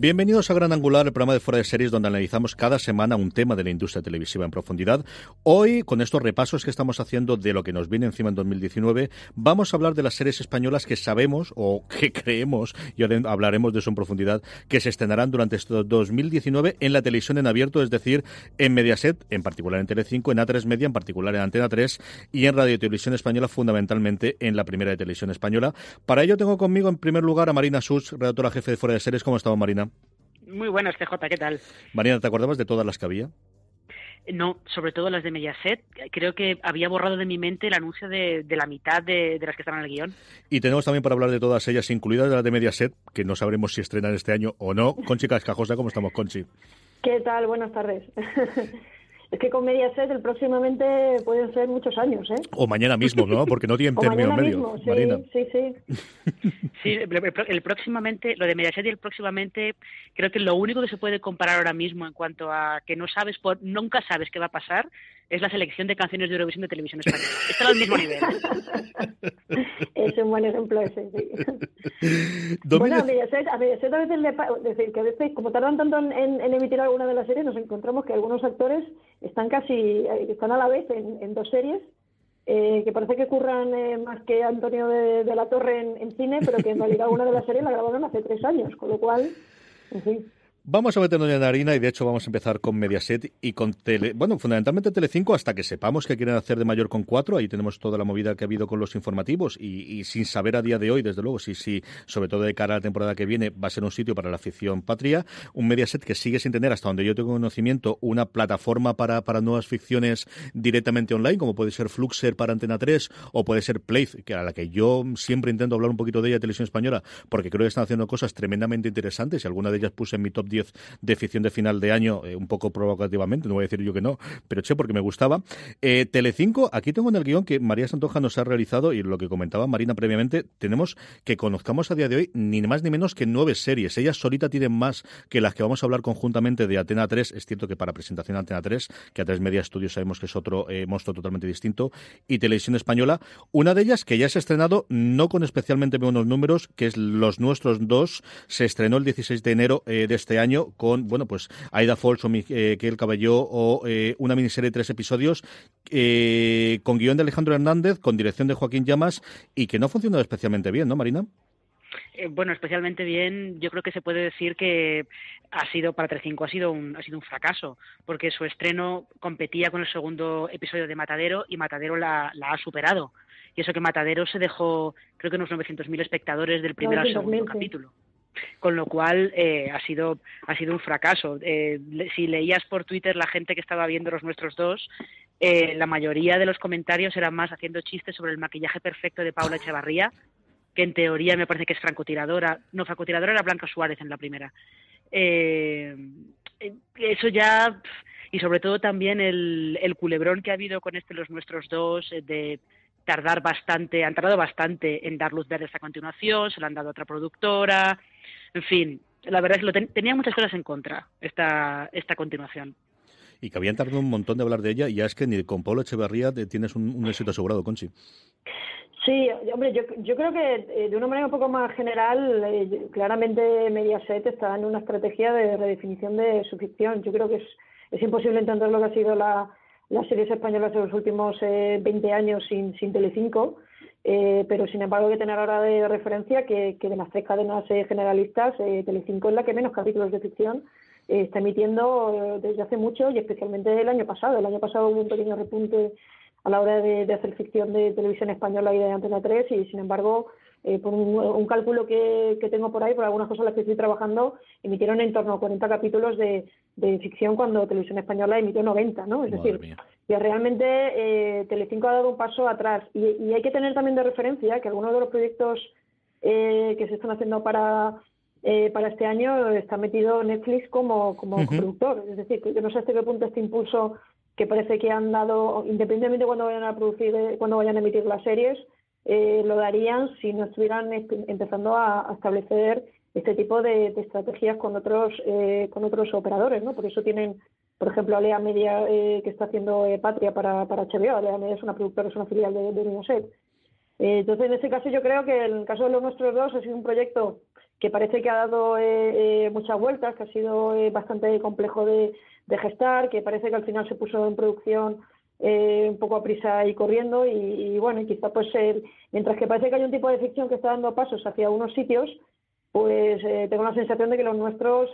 Bienvenidos a Gran Angular, el programa de fuera de series donde analizamos cada semana un tema de la industria televisiva en profundidad. Hoy, con estos repasos que estamos haciendo de lo que nos viene encima en 2019, vamos a hablar de las series españolas que sabemos o que creemos, y hablaremos de eso en profundidad, que se estrenarán durante este 2019 en la televisión en abierto, es decir, en Mediaset, en particular en Telecinco, en A3 Media, en particular en Antena 3 y en Radio y Televisión Española, fundamentalmente en la primera de Televisión Española. Para ello tengo conmigo en primer lugar a Marina Sus, redactora jefe de Fuera de Series. ¿Cómo estamos, Marina? Muy buenas, CJ, ¿qué tal? Marina, ¿te acordabas de todas las que había? No, sobre todo las de Mediaset. Creo que había borrado de mi mente el anuncio de, la mitad de, las que están en el guion. Y tenemos también para hablar de todas ellas, incluidas las de Mediaset, que no sabremos si estrenan este año o no. Conchi Cascajosa, ¿cómo estamos, Conchi? ¿Qué tal? Buenas tardes. Es que con Mediaset el próximamente pueden ser muchos años, ¿eh? O mañana mismo, ¿no? Porque no tienen término medio. Mismo, sí, sí, sí. sí, el, próximamente, lo de Mediaset y el próximamente, creo que lo único que se puede comparar ahora mismo en cuanto a que no sabes, por, nunca sabes qué va a pasar, es la selección de canciones de Eurovisión de televisión española. Está al mismo nivel. es un buen ejemplo ese, sí. bueno, a Mediaset, a Mediaset a veces le decir que a veces, como tardan tanto en, en emitir alguna de las series, nos encontramos que algunos actores están casi, eh, están a la vez en, dos series, eh, que parece que curran eh, más que Antonio de, la Torre en, en, cine, pero que en realidad una de las series la grabaron hace tres años, con lo cual, en fin. Vamos a meternos en la harina y de hecho vamos a empezar con Mediaset y con Tele, bueno, fundamentalmente Telecinco hasta que sepamos que quieren hacer de mayor con cuatro. Ahí tenemos toda la movida que ha habido con los informativos y, sin saber a día de hoy, desde luego, si, si, sobre todo de cara a la temporada que viene, va a ser un sitio para la ficción patria. Un Mediaset que sigue sin tener, hasta donde yo tengo conocimiento, una plataforma para, para nuevas ficciones directamente online, como puede ser Fluxer para Antena 3 o puede ser Play, que a la que yo siempre intento hablar un poquito de ella, Televisión Española, porque creo que están haciendo cosas tremendamente interesantes y alguna de ellas puse en mi top 10 de ficción de final de año, eh, un poco provocativamente, no voy a decir yo que no, pero che, porque me gustaba. Eh, Telecinco, aquí tengo en el guion que María Santoja nos ha realizado y lo que comentaba Marina previamente, tenemos que conozcamos a día de hoy ni más ni menos que nueve series. Ellas solita tienen más que las que vamos a hablar conjuntamente de Atena 3. Es cierto que para presentación Atena 3, que a tres Media Studios sabemos que es otro eh, monstruo totalmente distinto, y Televisión Española. Una de ellas que ya se ha estrenado, no con especialmente buenos números, que es Los Nuestros Dos, se estrenó el 16 de enero de este año con, bueno, pues Aida Falls o Miguel Caballó o eh, una miniserie de tres episodios eh, con guion de Alejandro Hernández, con dirección de Joaquín Llamas y que no ha funcionado especialmente bien, ¿no, Marina? Eh, bueno, especialmente bien, yo creo que se puede decir que ha sido para 3.5 ha sido un ha sido un fracaso, porque su estreno competía con el segundo episodio de Matadero y Matadero la, la ha superado. Y eso que Matadero se dejó, creo que unos 900.000 espectadores del primer al segundo capítulo con lo cual eh, ha sido ha sido un fracaso. Eh, si leías por Twitter la gente que estaba viendo los nuestros dos, eh, la mayoría de los comentarios eran más haciendo chistes sobre el maquillaje perfecto de Paula Echevarría, que en teoría me parece que es francotiradora. No, francotiradora era Blanca Suárez en la primera. eso ya y sobre todo también el, el culebrón que ha habido con este los nuestros dos de tardar bastante, han tardado bastante en dar luz verde a continuación, se lo han dado a otra productora, en fin, la verdad es que tenía muchas cosas en contra esta, esta continuación. Y que habían tardado un montón de hablar de ella, y ya es que ni con Pablo Echeverría tienes un, éxito asegurado, Conchi. Sí, hombre, yo, yo creo que eh, de una manera un poco más general, eh, claramente Mediaset está en una estrategia de redefinición de su ficción. Yo creo que es, es imposible entender lo que ha sido la, las series españolas de los últimos eh, 20 años sin, sin Telecinco, eh, pero sin embargo hay que tener ahora de referencia que, que de las tres cadenas eh, generalistas, eh, Telecinco es la que menos capítulos de ficción está emitiendo desde hace mucho y especialmente el año pasado. El año pasado hubo un pequeño repunte a la hora de, hacer ficción de televisión española y de Antena 3 y sin embargo eh, por un, cálculo que, tengo por ahí, por algunas cosas en las que estoy trabajando, emitieron en torno a 40 capítulos de, ficción cuando Televisión Española emitió 90, ¿no? Es decir, que realmente eh, Telecinco ha dado un paso atrás y, hay que tener también de referencia que algunos de los proyectos eh, que se están haciendo para eh, para este año está metido Netflix como, como productor. Es decir, que yo no sé hasta qué punto este impulso que parece que han dado, independientemente de cuando vayan a producir, cuando vayan a emitir las series, eh, lo darían si no estuvieran empezando a, establecer este tipo de, estrategias con otros eh, con otros operadores, ¿no? Por eso tienen, por ejemplo, Alea Media que está haciendo Patria para, para HBO. Alea Media es una productora, es una filial de, de entonces, en este caso, yo creo que en el caso de los nuestros dos ha sido un proyecto que parece que ha dado eh, eh, muchas vueltas, que ha sido eh, bastante complejo de, gestar, que parece que al final se puso en producción un poco a prisa y corriendo y, bueno, y quizá pues mientras que parece que hay un tipo de ficción que está dando pasos hacia unos sitios, pues tengo la sensación de que los nuestros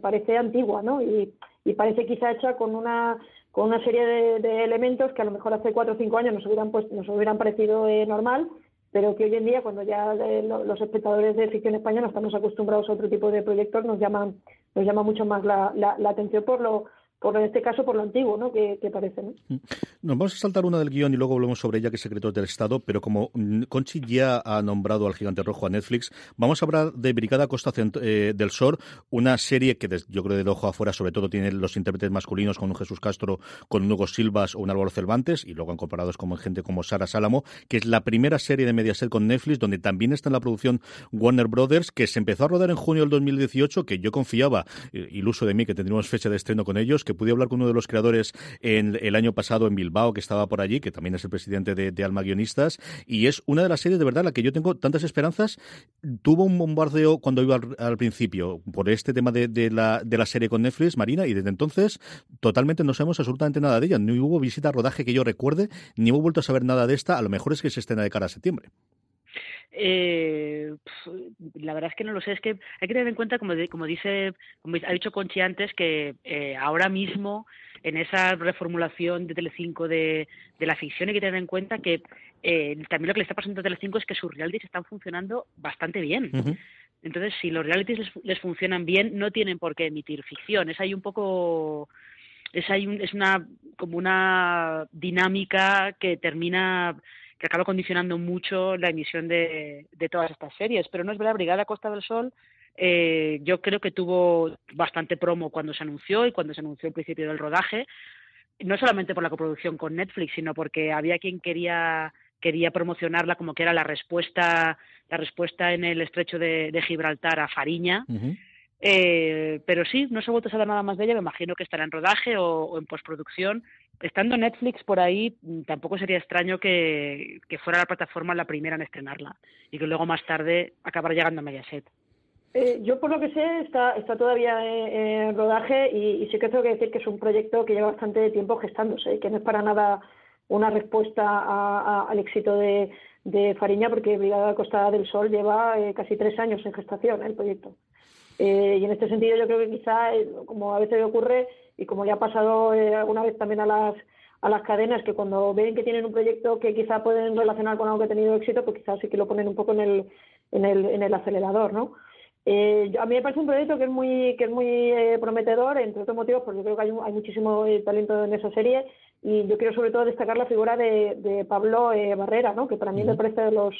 parece antigua, ¿no? Y, parece quizá hecha con una con una serie de, elementos que a lo mejor hace cuatro o cinco años nos hubieran pues, nos hubieran parecido normal pero que hoy en día, cuando ya eh, los espectadores de ficción española estamos acostumbrados a otro tipo de proyectos, nos llaman nos llama mucho más la, la atención por lo por en este caso por lo antiguo, ¿no? Que, parece, ¿no? Mm. Nos vamos a saltar una del guion y luego volvemos sobre ella, que es secreto del Estado, pero como mm, Conchi ya ha nombrado al Gigante Rojo a Netflix, vamos a hablar de Brigada Costa eh, del Sol, una serie que yo creo de ojo afuera sobre todo tiene los intérpretes masculinos con un Jesús Castro, con un Hugo Silvas o un Álvaro Cervantes, y luego han comparado con gente como Sara Salamo, que es la primera serie de Mediaset con Netflix, donde también está en la producción Warner Brothers, que se empezó a rodar en junio del 2018, que yo confiaba, eh, iluso de mí, que tendríamos fecha de estreno con ellos, que pude hablar con uno de los creadores en, el año pasado en Bilbao, que estaba por allí, que también es el presidente de, Alma Guionistas, y es una de las series de verdad la que yo tengo tantas esperanzas. Tuvo un bombardeo cuando iba al, principio por este tema de, la, de la serie con Netflix, Marina, y desde entonces totalmente no sabemos absolutamente nada de ella. No hubo visita a rodaje que yo recuerde, ni hubo vuelto a saber nada de esta. A lo mejor es que se estrena de cara a septiembre. Eh, la verdad es que no lo sé, es que hay que tener en cuenta, como, como dice, como ha dicho Conchi antes, que eh, ahora mismo en esa reformulación de Telecinco de, de la ficción hay que tener en cuenta que eh, también lo que le está pasando a Telecinco es que sus realities están funcionando bastante bien. Entonces, si los realities les, funcionan bien, no tienen por qué emitir ficción. Es ahí un poco es ahí es una como una dinámica que termina que acaba condicionando mucho la emisión de, de todas estas series. Pero no es verdad, Brigada Costa del Sol eh, yo creo que tuvo bastante promo cuando se anunció y cuando se anunció el principio del rodaje, no solamente por la coproducción con Netflix, sino porque había quien quería quería promocionarla como que era la respuesta la respuesta en el estrecho de, Gibraltar a Fariña. Eh, pero sí, no se ha vuelto a saber nada más de ella, me imagino que estará en rodaje o en postproducción, estando Netflix por ahí, mm, tampoco sería extraño que, fuera la plataforma la primera en estrenarla y que luego más tarde acabara llegando a Mediaset. Eh, yo por lo que sé está, está todavía en, rodaje y, sí que tengo que decir que es un proyecto que lleva bastante tiempo gestándose y que no es para nada una respuesta al éxito de, Fariña porque Brigada Costa del Sol lleva eh, casi tres años en gestación el proyecto. Eh, y en este sentido yo creo que quizá, como a veces ocurre, y como le ha pasado eh, alguna vez también a las a las cadenas que cuando ven que tienen un proyecto que quizá pueden relacionar con algo que ha tenido éxito, pues quizás sí que lo ponen un poco en el, en el, en el acelerador, ¿no? Eh, a mí me parece un proyecto que es muy que es muy eh, prometedor, entre otros motivos, porque yo creo que hay, hay muchísimo talento en esa serie y yo quiero sobre todo destacar la figura de, de Pablo Barrera, ¿no? que para mí me parece de los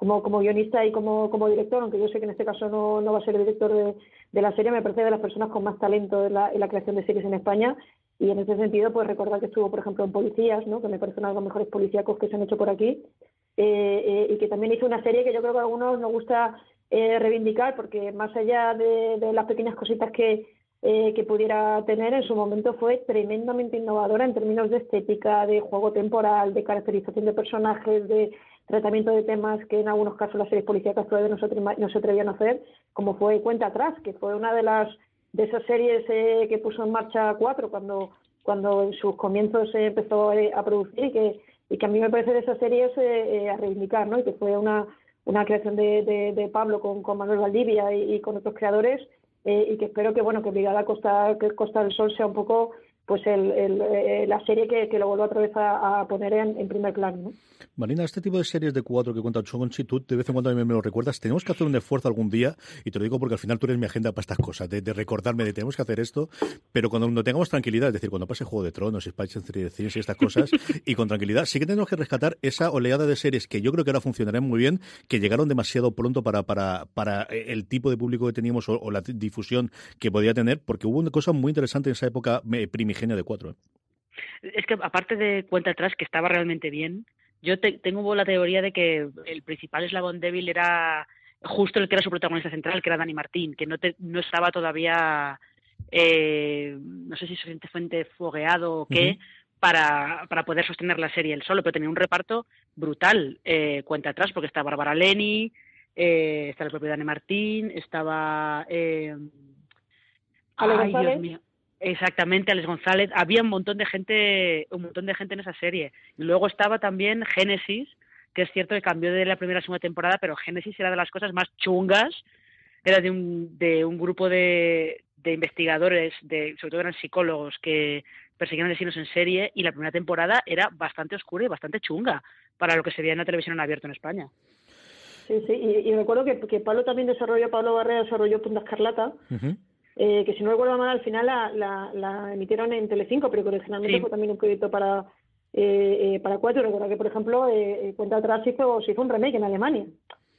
como, como guionista y como, como director, aunque yo sé que en este caso no, no va a ser el director de, de la serie, me parece de las personas con más talento en la, creación de series en España. Y en ese sentido, pues recordar que estuvo, por ejemplo, en Policías, ¿no? que me parece uno de los mejores policíacos que se han hecho por aquí, eh, eh, y que también hizo una serie que yo creo que a algunos nos gusta eh, reivindicar, porque más allá de, de las pequeñas cositas que, eh, que pudiera tener en su momento fue tremendamente innovadora en términos de estética, de juego temporal, de caracterización de personajes, de tratamiento de temas que en algunos casos las series policíacas todavía no se, atrevían a hacer, como fue Cuenta Atrás, que fue una de las de esas series eh, que puso en marcha Cuatro cuando, cuando en sus comienzos se empezó eh, a producir y que, y que a mí me parece de esas series eh, a reivindicar, ¿no? y que fue una, una creación de, de, Pablo con, con, Manuel Valdivia y, con otros creadores y que espero que bueno que Brigada Costa, que Costa del Sol sea un poco pues el, eh, la serie que, que, lo vuelvo otra vez a, poner en, primer plano. ¿no? Marina, este tipo de series de cuatro que cuentan Chonchi, tú de vez en cuando a mí me lo recuerdas. Tenemos que hacer un esfuerzo algún día, y te lo digo porque al final tú eres mi agenda para estas cosas, de, recordarme de tenemos que hacer esto, pero cuando no tengamos tranquilidad, es decir, cuando pase Juego de Tronos, Spice y estas cosas, y con tranquilidad, sí que tenemos que rescatar esa oleada de series que yo creo que ahora funcionarán muy bien, que llegaron demasiado pronto para, para, para el tipo de público que teníamos o, la difusión que podía tener, porque hubo una cosa muy interesante en esa época primigenia de cuatro. ¿eh? Es que aparte de cuenta atrás, que estaba realmente bien, yo tengo la teoría de que el principal eslabón débil era justo el que era su protagonista central, que era Dani Martín, que no, no estaba todavía, eh, no sé si suficientemente fogueado o qué, para, para poder sostener la serie él solo, pero tenía un reparto brutal, eh, cuenta atrás, porque está Bárbara Leni, eh, está el propio Dani Martín, estaba... Eh, ay, Dios mío. Exactamente, Alex González. Había un montón de gente, un montón de gente en esa serie. Y luego estaba también Génesis, que es cierto que cambió de la primera a segunda temporada, pero Génesis era de las cosas más chungas. Era de un, de un grupo de, de investigadores, de, sobre todo eran psicólogos, que perseguían asesinos en serie. Y la primera temporada era bastante oscura y bastante chunga para lo que se veía en la televisión en abierto en España. Sí, sí, y, recuerdo que, que Pablo también desarrolló, Pablo Barrera desarrolló Punta Escarlata, eh, que si no recuerdo mal, al final la, la, la emitieron en Telecinco, pero que originalmente fue también un proyecto para eh, eh, para cuatro. Recuerdo que, por ejemplo, eh, Cuenta atrás hizo, se hizo un remake en Alemania.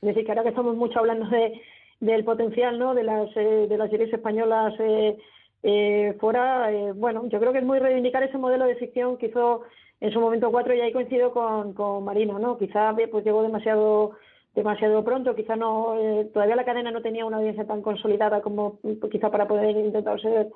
Es decir, que ahora que estamos mucho hablando de, del potencial ¿no? de, las, de las series españolas fuera, bueno, yo creo que es muy reivindicar ese modelo de ficción que hizo en su momento cuatro y ahí coincido con, con Marina, ¿no? Quizá pues llegó demasiado demasiado pronto, quizá no, eh, todavía la cadena no tenía una audiencia tan consolidada como quizá para poder intentar ser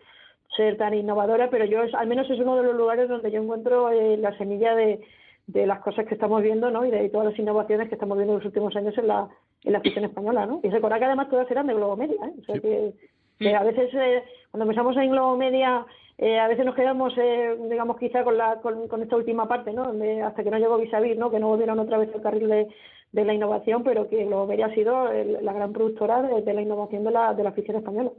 ser tan innovadora, pero yo al menos es uno de los lugares donde yo encuentro eh, la semilla de, de las cosas que estamos viendo, ¿no? Y de todas las innovaciones que estamos viendo en los últimos años en la, en la ficción española, ¿no? Y recordar que además todas eran de Globo Media, ¿eh? O sea que, a veces eh, cuando pensamos en Globo Media eh, a veces nos quedamos, eh, digamos, quizá con, la, con, con, esta última parte, ¿no? hasta que no llegó Visavis, ¿no? Que no volvieron otra vez al carril de, de la innovación, pero que lo ha sido la gran productora de, la innovación de la, de la ficción española.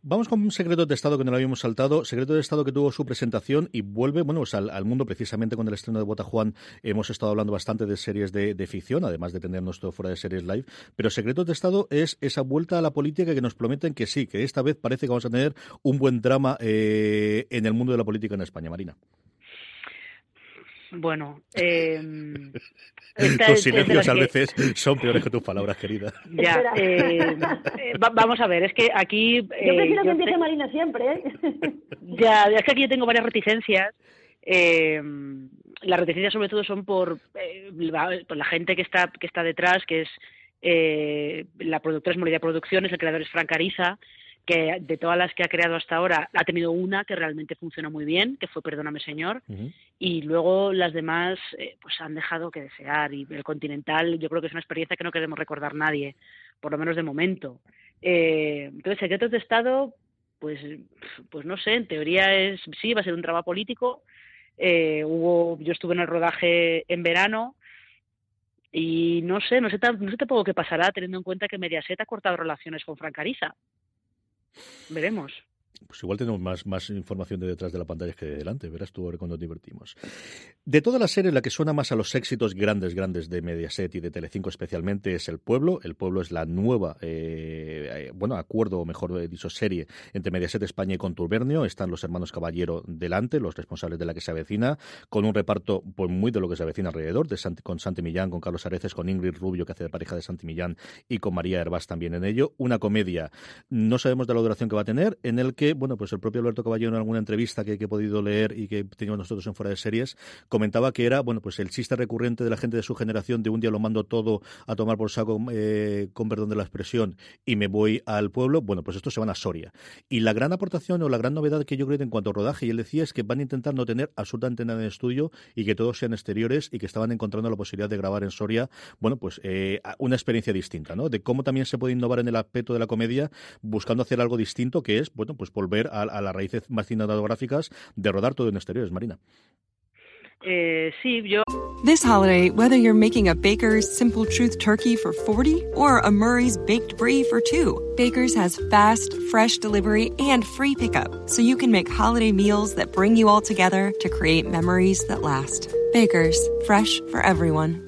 Vamos con un secreto de Estado que no lo habíamos saltado. Secreto de Estado que tuvo su presentación y vuelve, bueno, pues al, mundo precisamente con el estreno de Bota Juan. Hemos estado hablando bastante de series de, ficción, además de tener nuestro fuera de series live. Pero Secretos de Estado es esa vuelta a la política que nos prometen que sí, que esta vez parece que vamos a tener un buen drama eh, en el mundo de la política en España, Marina. Bueno, eh, tus silencios a veces son peores que tus palabras, querida. Ya, eh, eh vamos a ver, es que aquí... yo prefiero eh, que empiece Marina siempre, ¿eh? Ya, es que aquí yo tengo varias reticencias. Eh, las reticencias sobre todo son por, por la gente que está, que está detrás, que es la productora es Molida Producciones, el creador es Frank Ariza, que de todas las que ha creado hasta ahora ha tenido una que realmente funcionó muy bien, que fue Perdóname Señor, y luego las demás eh, pues han dejado que desear y el Continental yo creo que es una experiencia que no queremos recordar nadie, por lo menos de momento. Eh, entonces, Secretos de Estado, pues, pues no sé, en teoría es sí, va a ser un trabajo político. Eh, hubo, yo estuve en el rodaje en verano, y no sé, no sé, no sé tampoco qué pasará teniendo en cuenta que Mediaset ha cortado relaciones con Francariza. Veremos. Pues igual tenemos más, más información de detrás de la pantalla que de delante, verás tú cuando nos divertimos. De toda la serie, la que suena más a los éxitos grandes, grandes de Mediaset y de Telecinco especialmente es El Pueblo. El Pueblo es la nueva, eh, eh, bueno, acuerdo, o mejor dicho, serie entre Mediaset España y Contubernio. Están los hermanos Caballero delante, los responsables de la que se avecina, con un reparto pues muy de lo que se avecina alrededor, de con Santi Millán, con Carlos Areces, con Ingrid Rubio, que hace de pareja de Santi Millán, y con María Herbás también en ello. Una comedia, no sabemos de la duración que va a tener, en el que bueno, pues el propio Alberto Caballero en alguna entrevista que, he podido leer y que teníamos nosotros en Fuera de Series, comentaba que era, bueno, pues el chiste recurrente de la gente de su generación de un día lo mando todo a tomar por saco, eh, con perdón de la expresión, y me voy al pueblo, bueno, pues estos se van a Soria. Y la gran aportación o la gran novedad que yo creo en cuanto a rodaje, y él decía, es que van a intentar no tener absolutamente nada en estudio y que todos sean exteriores y que estaban encontrando la posibilidad de grabar en Soria, bueno, pues eh, una experiencia distinta, ¿no? De cómo también se puede innovar en el aspecto de la comedia buscando hacer algo distinto, que es, bueno, pues volver a, las raíces más cinematográficas de rodar todo en exteriores, Marina. Eh, sí, yo. This holiday, whether you're making a Baker's Simple Truth turkey for 40 or a Murray's Baked Brie for 2, Baker's has fast, fresh delivery and free pickup, so you can make holiday meals that bring you all together to create memories that last. Baker's, fresh for everyone.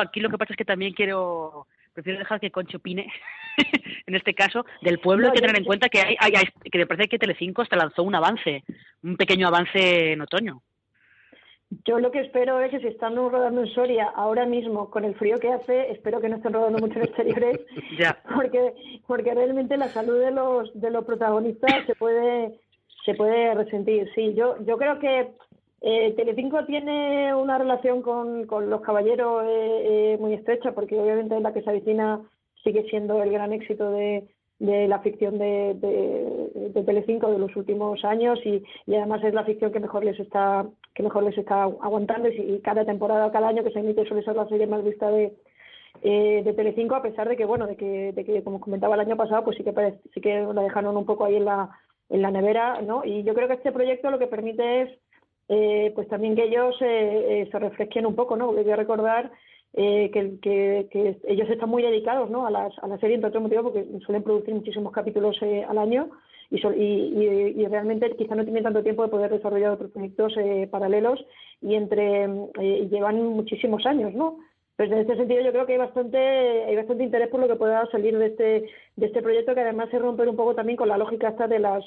Aquí lo que pasa es que también quiero, prefiero dejar que Concho opine, en este caso, del pueblo. hay que tener en cuenta que, hay, hay, que me parece que Telecinco hasta lanzó un avance, un pequeño avance en otoño. Yo lo que espero es que si están rodando en Soria ahora mismo, con el frío que hace, espero que no estén rodando mucho en exteriores, ya. porque porque realmente la salud de los de los protagonistas se puede se puede resentir. Sí, yo yo creo que eh, Telecinco tiene una relación con, los caballeros eh, eh, muy estrecha, porque obviamente la que se avecina sigue siendo el gran éxito de, de la ficción de, de, Telecinco de los últimos años y, y, además es la ficción que mejor les está que mejor les está aguantando y, cada temporada cada año que se emite suele ser la serie más vista de eh, de Telecinco a pesar de que bueno de que, de que como comentaba el año pasado pues sí que sí que la dejaron un poco ahí en la en la nevera no y yo creo que este proyecto lo que permite es eh, pues también que ellos eh, eh, se refresquen un poco, ¿no? Porque hay que recordar eh, que, que, que, ellos están muy dedicados ¿no? a, las, a la serie, entre otros motivos, porque suelen producir muchísimos capítulos eh, al año y, so, y, y, y, realmente quizá no tienen tanto tiempo de poder desarrollar otros proyectos eh, paralelos y entre eh, llevan muchísimos años, ¿no? Pues en este sentido yo creo que hay bastante hay bastante interés por lo que pueda salir de este de este proyecto que además se rompe un poco también con la lógica esta de las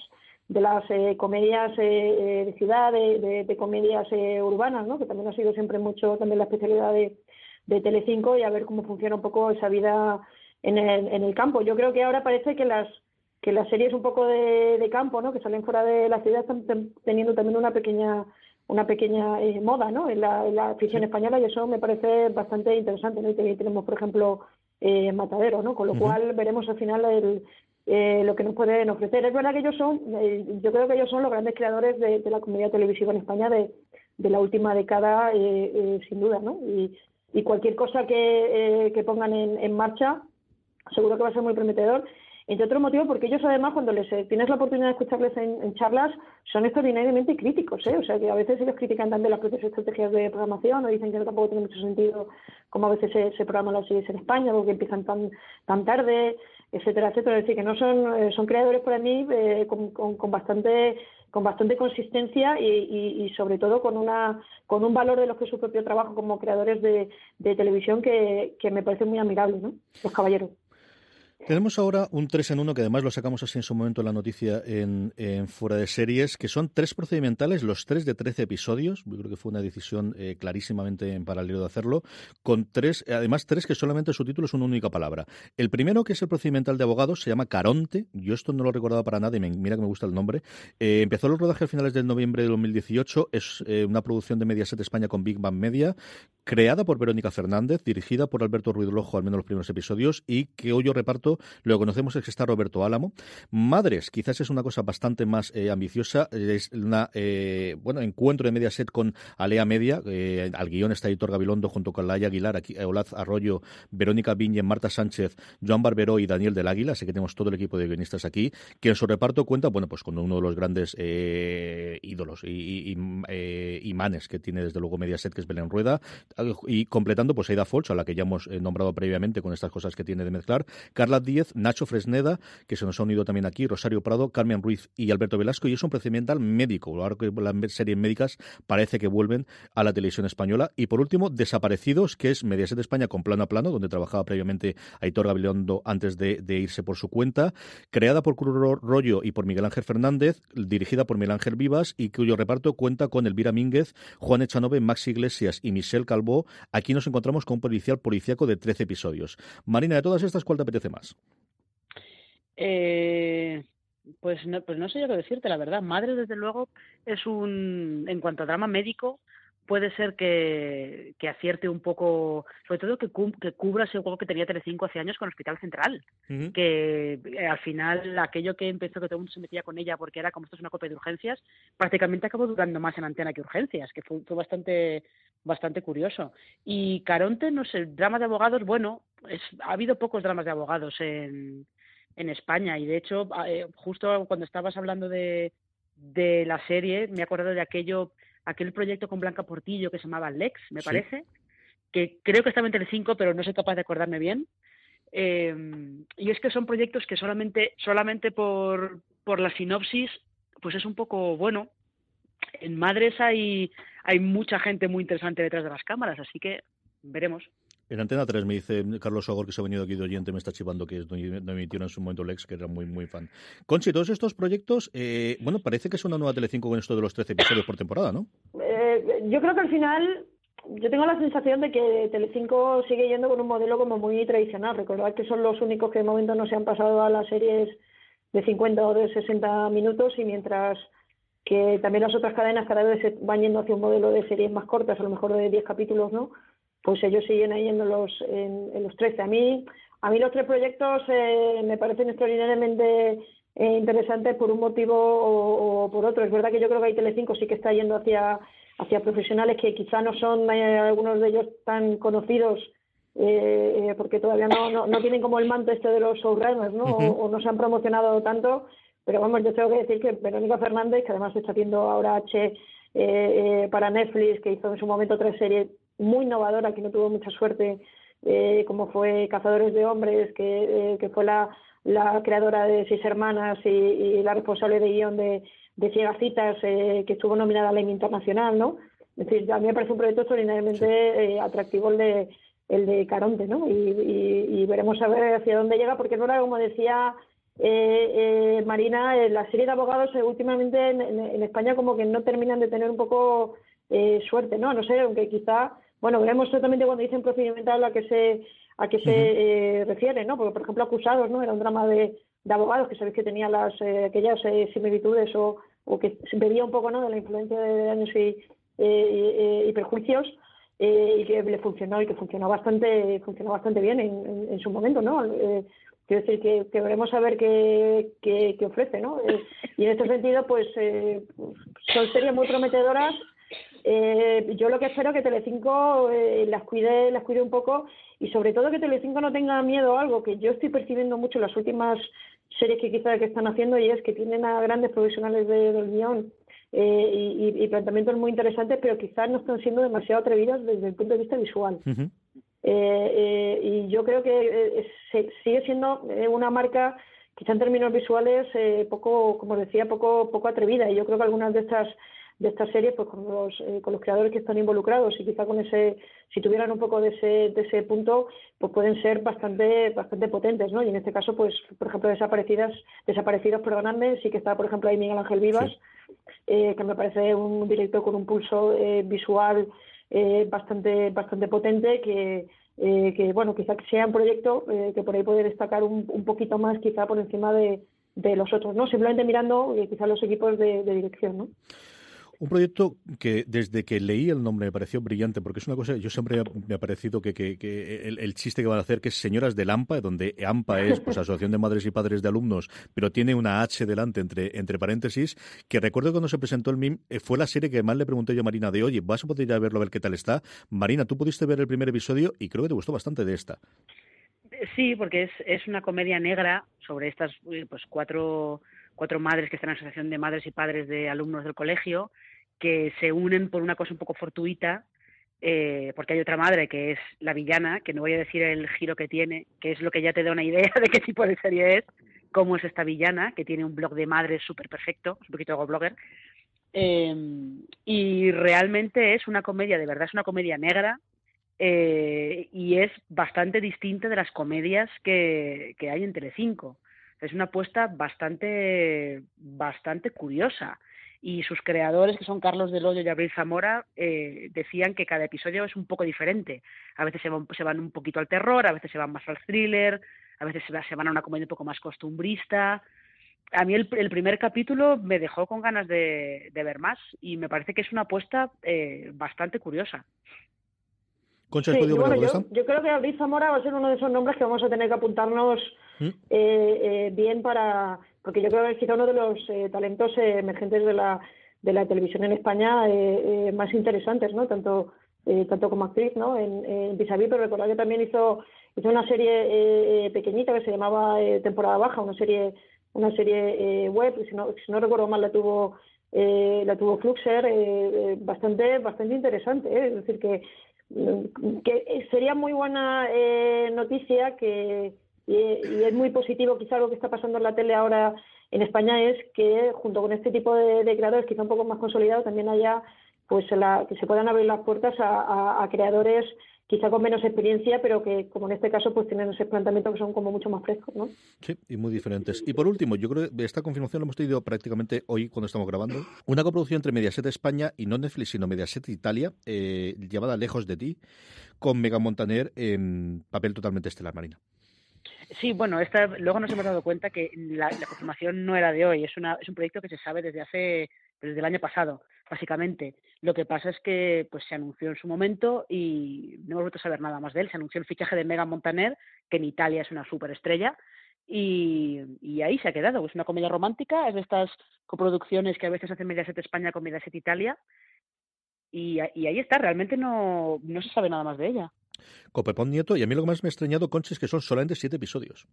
de las eh, comedias eh, de ciudad, de, de, de comedias eh, urbanas, ¿no? que también ha sido siempre mucho también la especialidad de, de Telecinco y a ver cómo funciona un poco esa vida en el, en el campo. Yo creo que ahora parece que las que las series un poco de, de campo, ¿no? que salen fuera de la ciudad, están teniendo también una pequeña una pequeña eh, moda ¿no? en, la, en la ficción española y eso me parece bastante interesante. ¿no? Y tenemos, por ejemplo, eh, Matadero, ¿no? con lo uh -huh. cual veremos al final el, eh, lo que nos pueden ofrecer. Es verdad que ellos son, eh, yo creo que ellos son los grandes creadores de, la comedia televisiva en España de, de la última década, eh, eh, sin duda, ¿no? Y, y cualquier cosa que, eh, que pongan en, en marcha, seguro que va a ser muy prometedor. Entre otros motivos, porque ellos además, cuando les eh, tienes la oportunidad de escucharles en, charlas, son extraordinariamente críticos, ¿eh? O sea, que a veces ellos critican también las propias estrategias de programación o dicen que no tampoco tiene mucho sentido como a veces se, se programan las series en España porque empiezan tan, tan tarde etcétera, etcétera. Es decir, que no son, eh, son creadores para mí eh, con, con, con, bastante con bastante consistencia y, y, sobre todo con una con un valor de lo que es su propio trabajo como creadores de, de televisión que, que me parece muy admirable, ¿no? Los caballeros. Tenemos ahora un 3 en 1 que además lo sacamos así en su momento en la noticia en, Fuera de Series, que son tres procedimentales, los tres de 13 episodios. Yo creo que fue una decisión eh, clarísimamente en paralelo de hacerlo, con tres, además tres que solamente su título es una única palabra. El primero, que es el procedimental de abogados, se llama Caronte. Yo esto no lo recordaba para nada y me, mira que me gusta el nombre. Eh, empezó el rodaje a finales del noviembre de 2018. Es eh, una producción de Mediaset España con Big Bang Media, creada por Verónica Fernández, dirigida por Alberto Ruiz Lojo, al menos los primeros episodios, y que hoy yo reparto lo conocemos es que está Roberto Álamo. Madres, quizás es una cosa bastante más eh, ambiciosa. Es una, eh, bueno, encuentro de Mediaset con Alea Media. Eh, al guion está Editor Gabilondo junto con Laia Aguilar, aquí, Olaz Arroyo, Verónica Viñe, Marta Sánchez, Joan Barberó y Daniel del Águila. Así que tenemos todo el equipo de guionistas aquí, que en su reparto cuenta, bueno, pues con uno de los grandes ídolos y, y imanes que tiene desde luego Mediaset, que es Belén Rueda. Y completando, pues Aida Folch, a la que ya hemos nombrado previamente con estas cosas que tiene de mezclar. Carla Díez, Nacho Fresneda, que se nos ha unido también aquí, Rosario Prado, Carmen Ruiz y Alberto Velasco, y es un procedimental médico. Ahora que las series médicas parece que vuelven a la televisión española. Y por último, Desaparecidos, que es Mediaset España con plano a plano, donde trabajaba previamente Aitor Gabilondo antes de, irse por su cuenta, creada por Cruz Rollo y por Miguel Ángel Fernández, dirigida por Miguel Ángel Vivas y cuyo reparto cuenta con Elvira Mínguez, Juan Echanove, Max Iglesias y Michelle Cal Aquí nos encontramos con un policial policíaco de 13 episodios. Marina, de todas estas, ¿cuál te apetece más? Eh, pues no, pues no sé yo qué decirte, la verdad. Madre, desde luego, es un, en cuanto a drama médico, puede ser que, que acierte un poco, sobre todo que, que cubra ese juego que tenía Telecinco hace años con el Hospital Central, que eh, al final aquello que empezó que todo el mundo se metía con ella porque era como esto es una copia de urgencias, prácticamente acabó durando más en antena que urgencias, que fue, fue bastante bastante curioso. Y Caronte, no sé, el drama de abogados, bueno, es, ha habido pocos dramas de abogados en, en España y de hecho eh, justo cuando estabas hablando de, de la serie me he acordado de aquello aquel proyecto con Blanca Portillo que se llamaba Lex me parece que creo que estaba en Telecinco pero no soy capaz de acordarme bien. Eh, y es que son proyectos que solamente solamente por por la sinopsis pues es un poco bueno. En Madres hay hay mucha gente muy interesante detrás de las cámaras así que veremos en Antena 3 me dice Carlos Sogor, que se ha venido aquí de oyente, me está chivando que no emitieron en su momento Lex, que era muy muy fan. Conchi, todos estos proyectos, eh, bueno, parece que es una nueva Telecinco con esto de los 13 episodios por temporada, ¿no? Eh, yo creo que al final, yo tengo la sensación de que Telecinco sigue yendo con un modelo como muy tradicional. Recordad que son los únicos que de momento no se han pasado a las series de 50 o de 60 minutos y mientras que también las otras cadenas cada vez se van yendo hacia un modelo de series más cortas, a lo mejor de 10 capítulos, ¿no? Pues ellos siguen ahí en los, en, los 13. A mí, a mí los tres proyectos eh, me parecen extraordinariamente eh, interesantes por un motivo o, por otro. Es verdad que yo creo que hay Telecinco sí que está yendo hacia, hacia profesionales que quizá no son eh, algunos de ellos tan conocidos porque todavía no, no, tienen como el manto este de los showrunners, ¿no? o, no se han promocionado tanto. Pero vamos, yo tengo que decir que Verónica Fernández, que además está haciendo ahora H para Netflix, que hizo en su momento tres series muy innovadora, que no tuvo mucha suerte, eh, como fue Cazadores de Hombres, que, eh, que fue la, la, creadora de Seis Hermanas y, la responsable de guion de, de Ciegacitas, eh, que estuvo nominada al Emmy Internacional, ¿no? Es decir, a mí me parece un proyecto extraordinariamente atractivo el de, el de Caronte, ¿no? Y, y, veremos a ver hacia dónde llega, porque no era, como decía eh, Marina, la serie de abogados últimamente en, en, España como que no terminan de tener un poco suerte, ¿no? No sé, aunque quizá bueno, veremos exactamente cuando dicen procedimental a qué se a qué se eh, refiere, ¿no? Porque, por ejemplo, acusados, ¿no? Era un drama de, de abogados que sabéis que tenía las eh, aquellas eh, similitudes o, o que bebía un poco, ¿no? De la influencia de daños y, y prejuicios y que le funcionó y que funcionó bastante funcionó bastante bien en, en, su momento, ¿no? quiero decir que, que, veremos a ver qué, qué, qué ofrece, ¿no? y en este sentido, pues son series muy prometedoras eh, yo lo que espero es que Telecinco eh, las cuide las cuide un poco y sobre todo que Telecinco no tenga miedo a algo que yo estoy percibiendo mucho en las últimas series que quizás que están haciendo y es que tienen a grandes profesionales del guion eh, y, y, planteamientos muy interesantes pero quizás no están siendo demasiado atrevidos desde el punto de vista visual. Eh, y yo creo que sigue siendo una marca quizá en términos visuales poco como decía poco poco atrevida. Y yo creo que algunas de estas de esta serie pues con los, eh, con los creadores que están involucrados y quizá con ese si tuvieran un poco de ese, de ese punto pues pueden ser bastante bastante potentes no y en este caso pues por ejemplo desaparecidas desaparecidos perdonadme sí que está por ejemplo ahí Miguel Ángel Vivas eh, que me parece un director con un pulso eh, visual bastante bastante potente que que bueno quizá que sea un proyecto que por ahí puede destacar un, un poquito más quizá por encima de, de los otros no simplemente mirando quizá los equipos de, de dirección no un proyecto que desde que leí el nombre me pareció brillante, porque es una cosa, yo siempre me ha parecido que, el, chiste que van a hacer, que es Señoras del AMPA, donde AMPA es pues, Asociación de Madres y Padres de Alumnos, pero tiene una H delante entre, entre paréntesis, que recuerdo cuando se presentó el MIM, eh, fue la serie que más le pregunté yo a Marina de, oye, ¿vas a poder ir a verlo a ver qué tal está? Marina, tú pudiste ver el primer episodio y creo que te gustó bastante de esta. Sí, porque es, es una comedia negra sobre estas eh, pues cuatro cuatro madres que están en la Asociación de Madres y Padres de Alumnos del Colegio, que se unen por una cosa un poco fortuita, eh, porque hay otra madre que es la villana, que no voy a decir el giro que tiene, que es lo que ya te da una idea de qué tipo de serie es, cómo es esta villana, que tiene un blog de madres súper perfecto, es un poquito hago blogger, eh, y realmente es una comedia, de verdad es una comedia negra, eh, y es bastante distinta de las comedias que, que hay en Telecinco. Es una apuesta bastante, bastante curiosa y sus creadores, que son Carlos Del Hoyo y Abril Zamora, eh, decían que cada episodio es un poco diferente. A veces se van, se van, un poquito al terror, a veces se van más al thriller, a veces se, van a una comedia un poco más costumbrista. A mí el, primer capítulo me dejó con ganas de, ver más y me parece que es una apuesta eh, bastante curiosa. Concha, sí, bueno, yo, creo que Abril Zamora va a ser uno de esos nombres que vamos a tener que apuntarnos ¿Mm? eh, bien para, porque yo creo que es quizá uno de los eh, talentos eh, emergentes de la, de la televisión en España eh, más interesantes, ¿no? Tanto, tanto como actriz, ¿no? En, en pero recordad que también hizo, hizo una serie pequeñita que se llamaba Temporada Baja, una serie una serie web, si no, si no recuerdo mal la tuvo la tuvo Fluxer, bastante bastante interesante, es decir que que sería muy buena noticia que y, es muy positivo, quizá lo que está pasando en la tele ahora en España es que junto con este tipo de, creadores quizá un poco más consolidados también haya pues la, que se puedan abrir las puertas a, creadores quizá con menos experiencia, pero que, como en este caso, pues tienen ese planteamiento que son como mucho más frescos, ¿no? Sí, y muy diferentes. Y por último, yo creo que esta confirmación la hemos tenido prácticamente hoy cuando estamos grabando. Una coproducción entre Mediaset España y no Netflix, sino Mediaset Italia, eh, llamada Lejos de ti, con Mega Montaner en papel totalmente estelar, Marina. Sí, bueno, esta, luego nos hemos dado cuenta que la, confirmación no era de hoy, es, una, es un proyecto que se sabe desde hace, desde el año pasado, básicamente. Lo que pasa es que pues se anunció en su momento y no hemos vuelto a saber nada más de él. Se anunció el fichaje de Megan Montaner, que en Italia es una superestrella, y, y ahí se ha quedado. Es una comedia romántica, es de estas coproducciones que a veces hacen Mediaset España con Mediaset Italia, y, y ahí está, realmente no, no se sabe nada más de ella. Copepón Nieto, y a mí lo que más me ha extrañado, Conchi, es que son solamente siete episodios.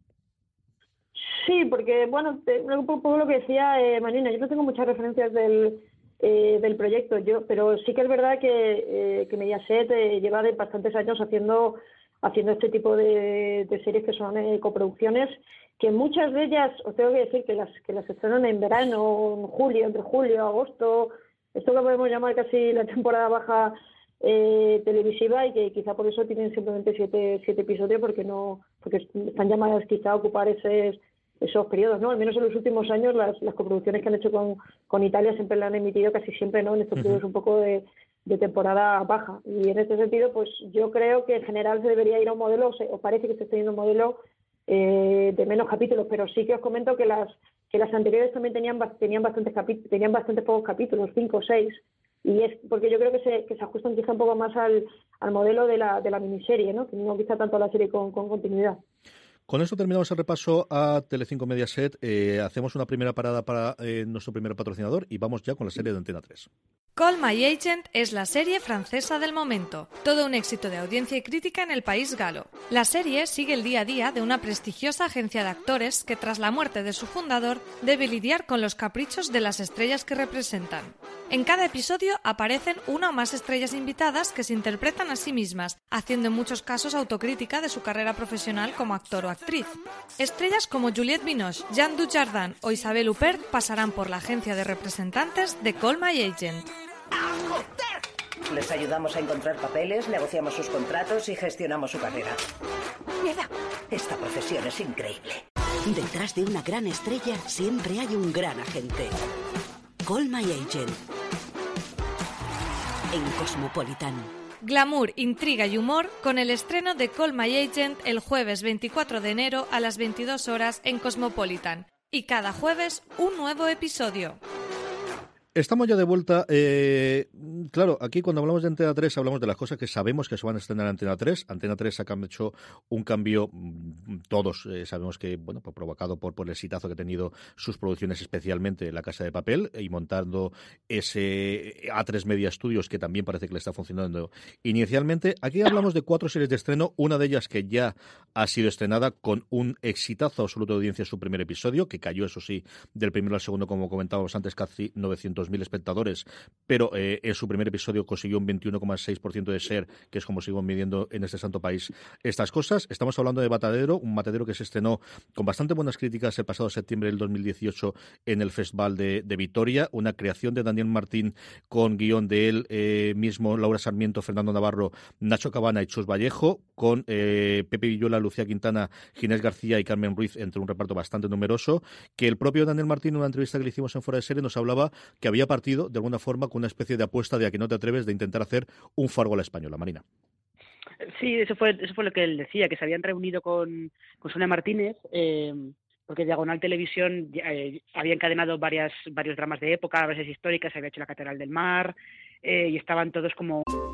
Sí, porque, bueno, un poco lo que decía eh, Marina, yo no tengo muchas referencias del, eh, del proyecto, yo, pero sí que es verdad que, eh, que Mediaset eh, lleva de bastantes años haciendo haciendo este tipo de, series que son coproducciones, que muchas de ellas, os tengo que decir que las que las estrenan en verano, en julio, entre julio agosto, esto que podemos llamar casi la temporada baja eh, televisiva y que quizá por eso tienen simplemente siete, siete episodios porque no porque están llamadas quizá a ocupar ese, esos periodos, ¿no? Al menos en los últimos años las, las coproducciones que han hecho con, con Italia siempre la han emitido casi siempre, ¿no? En estos periodos un poco de, de temporada baja. Y en este sentido, pues yo creo que en general se debería ir a un modelo, o, parece que se está yendo a un modelo eh, de menos capítulos, pero sí que os comento que las que las anteriores también tenían tenían bastantes tenían bastante pocos capítulos, cinco o seis, y es porque yo creo que se, que se ajustan quizá un poco más al, al modelo de la, de la miniserie, ¿no? que no quizá tanto a la serie con, con continuidad. Con esto terminamos el repaso a Telecinco Mediaset. Eh, hacemos una primera parada para eh, nuestro primer patrocinador y vamos ya con la serie de Antena 3. Call My Agent es la serie francesa del momento, todo un éxito de audiencia y crítica en el país galo. La serie sigue el día a día de una prestigiosa agencia de actores que tras la muerte de su fundador debe lidiar con los caprichos de las estrellas que representan. En cada episodio aparecen una o más estrellas invitadas que se interpretan a sí mismas, haciendo en muchos casos autocrítica de su carrera profesional como actor o actriz. Estrellas como Juliette Binoche, Jean Dujardin o Isabelle Huppert pasarán por la agencia de representantes de Call My Agent. Les ayudamos a encontrar papeles, negociamos sus contratos y gestionamos su carrera. Mierda. Esta profesión es increíble. Detrás de una gran estrella siempre hay un gran agente. Call My Agent. En Cosmopolitan. Glamour, intriga y humor con el estreno de Call My Agent el jueves 24 de enero a las 22 horas en Cosmopolitan. Y cada jueves un nuevo episodio. Estamos ya de vuelta. Eh, claro, aquí cuando hablamos de Antena 3 hablamos de las cosas que sabemos que se van a estrenar en Antena 3. Antena 3 ha hecho un cambio, mm, todos eh, sabemos que, bueno, pues provocado por, el exitazo que ha tenido sus producciones, especialmente La Casa de Papel, y montando ese A3 Media Studios que también parece que le está funcionando inicialmente. Aquí hablamos de cuatro series de estreno, una de ellas que ya ha sido estrenada con un exitazo absoluto de audiencia en su primer episodio, que cayó, eso sí, del primero al segundo, como comentábamos antes, casi 900 mil espectadores, pero eh, en su primer episodio consiguió un 21,6% de ser, que es como sigo midiendo en este santo país estas cosas. Estamos hablando de Batadero, un matadero que se estrenó con bastante buenas críticas el pasado septiembre del 2018 en el Festival de, Vitoria, una creación de Daniel Martín con guion de él eh, mismo, Laura Sarmiento, Fernando Navarro, Nacho Cabana y Chus Vallejo, con eh, Pepe Villola, Lucía Quintana, Ginés García y Carmen Ruiz entre un reparto bastante numeroso, que el propio Daniel Martín en una entrevista que le hicimos en Fuera de Serie nos hablaba que había partido de alguna forma con una especie de apuesta de a que no te atreves de intentar hacer un Fargo a la española, Marina. Sí, eso fue, eso fue lo que él decía, que se habían reunido con, con Sonia Martínez, eh, porque Diagonal Televisión eh, había encadenado varias, varios dramas de época, varias históricas, había hecho La Catedral del Mar, eh, y estaban todos como...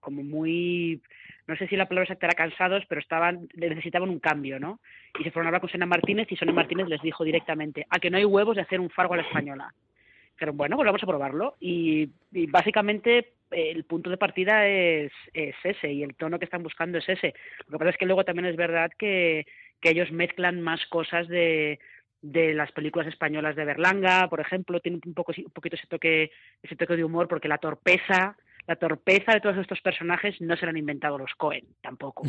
como muy, no sé si la palabra exacta era cansados, pero estaban, necesitaban un cambio, ¿no? Y se fueron a hablar con Sonia Martínez y Sonia Martínez les dijo directamente, a que no hay huevos de hacer un Fargo a la española. Pero bueno, pues vamos a probarlo. Y, básicamente el punto de partida es, es, ese y el tono que están buscando es ese. Lo que pasa es que luego también es verdad que, que ellos mezclan más cosas de, de las películas españolas de Berlanga, por ejemplo, tiene un poco un poquito ese toque ese toque de humor porque la torpeza la torpeza de todos estos personajes no se la han inventado los Cohen, tampoco.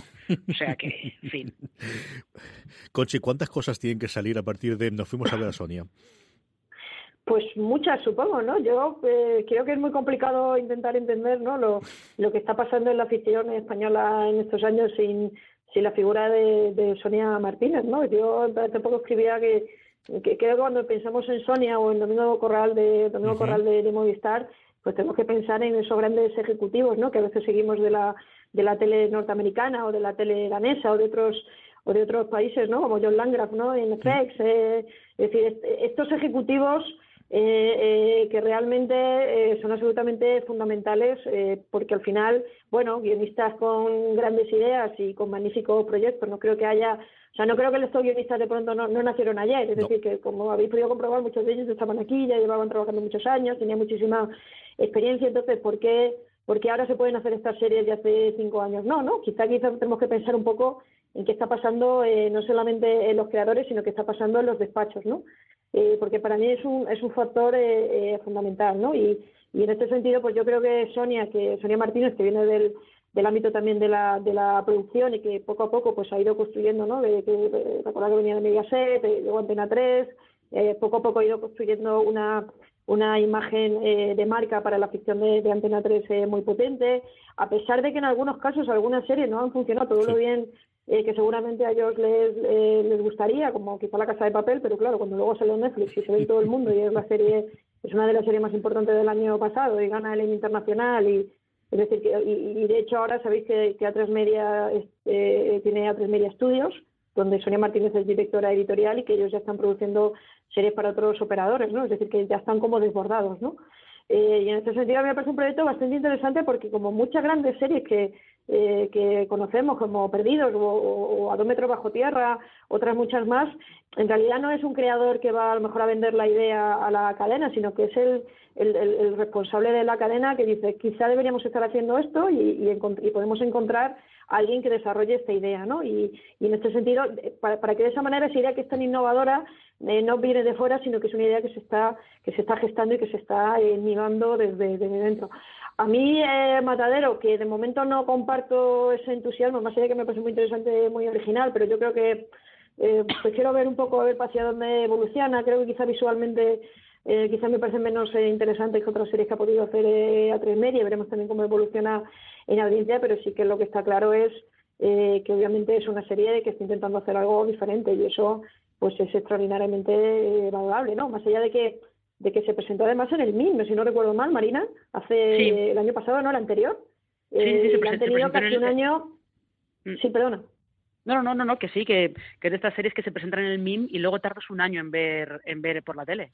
O sea que, en fin. Conchi, ¿cuántas cosas tienen que salir a partir de Nos fuimos a ver a Sonia? Pues muchas, supongo, ¿no? Yo eh, creo que es muy complicado intentar entender, ¿no? Lo, lo que está pasando en la afición española en estos años sin, sin la figura de, Sonia Martínez, ¿no? Yo hace poco escribía que, que creo que cuando pensamos en Sonia o en Domingo Corral de Domingo Corral de Movistar, pues tenemos que pensar en esos grandes ejecutivos, ¿no? Que a veces seguimos de la de la tele norteamericana o de la tele danesa o de otros o de otros países, ¿no? Como John Landgraf, ¿no? En FX. Eh, es decir, estos ejecutivos eh, eh, que realmente eh, son absolutamente fundamentales eh, porque al final, bueno, guionistas con grandes ideas y con magníficos proyectos, no creo que haya, o sea, no creo que estos guionistas de pronto no, no nacieron ayer, es decir, que como habéis podido comprobar, muchos de ellos estaban aquí, ya llevaban trabajando muchos años, tenían muchísima experiencia, entonces, ¿por qué, porque ahora se pueden hacer estas series de hace cinco años? No, ¿no? Quizá, quizá tenemos que pensar un poco en qué está pasando eh, no solamente en los creadores, sino qué está pasando en los despachos, ¿no? Eh, porque para mí es un, es un factor eh, fundamental, ¿no? Y, y en este sentido, pues yo creo que Sonia, que Sonia Martínez, que viene del, del ámbito también de la, de la producción y que poco a poco pues ha ido construyendo, ¿no? De, que, recordar que venía de Mediaset, luego Antena 3, poco a poco ha ido construyendo una una imagen eh, de marca para la ficción de, Antena 3 eh, muy potente, a pesar de que en algunos casos algunas series no han funcionado todo lo bien eh, que seguramente a ellos les, les gustaría, como quizá La Casa de Papel, pero claro, cuando luego sale en Netflix y se ve todo el mundo y es la serie, es una de las series más importantes del año pasado y gana el Emmy Internacional y es decir, que, y, de hecho ahora sabéis que, que A3 Media tiene A3 Media Studios, donde Sonia Martínez es directora editorial y que ellos ya están produciendo series para otros operadores, ¿no? Es decir, que ya están como desbordados, ¿no? Eh, y en este sentido a mí me parece un proyecto bastante interesante porque como muchas grandes series que, eh, que conocemos como Perdidos o, A dos metros bajo tierra, otras muchas más, en realidad no es un creador que va a lo mejor a vender la idea a la cadena, sino que es el, el, responsable de la cadena que dice quizá deberíamos estar haciendo esto y, podemos encontrar a alguien que desarrolle esta idea, ¿no? Y, y en este sentido, eh, para, para, que de esa manera esa idea que es tan innovadora eh, no viene de fuera, sino que es una idea que se está que se está gestando y que se está eh, desde, desde dentro. A mí, eh, Matadero, que de momento no comparto ese entusiasmo, más allá de que me parece muy interesante, muy original, pero yo creo que eh, pues ver un poco a ver hacia dónde evoluciona. Creo que quizá visualmente eh, quizá me parece menos eh, interesante que otras series que ha podido hacer eh, a tres media. Veremos también cómo evoluciona en audiencia, pero sí que lo que está claro es eh, que obviamente es una serie que está intentando hacer algo diferente y eso pues es extraordinariamente eh, valorable, ¿no? Más allá de que de que se presentó además en el MIM, si no recuerdo mal, Marina, hace el año pasado, ¿no? El anterior. Sí, sí, se eh, han tenido casi un año. Mm. Sí, perdona. No, no, no, no, que sí, que, que es de estas series que se presentan en el MIM y luego tardas un año en ver en ver por la tele.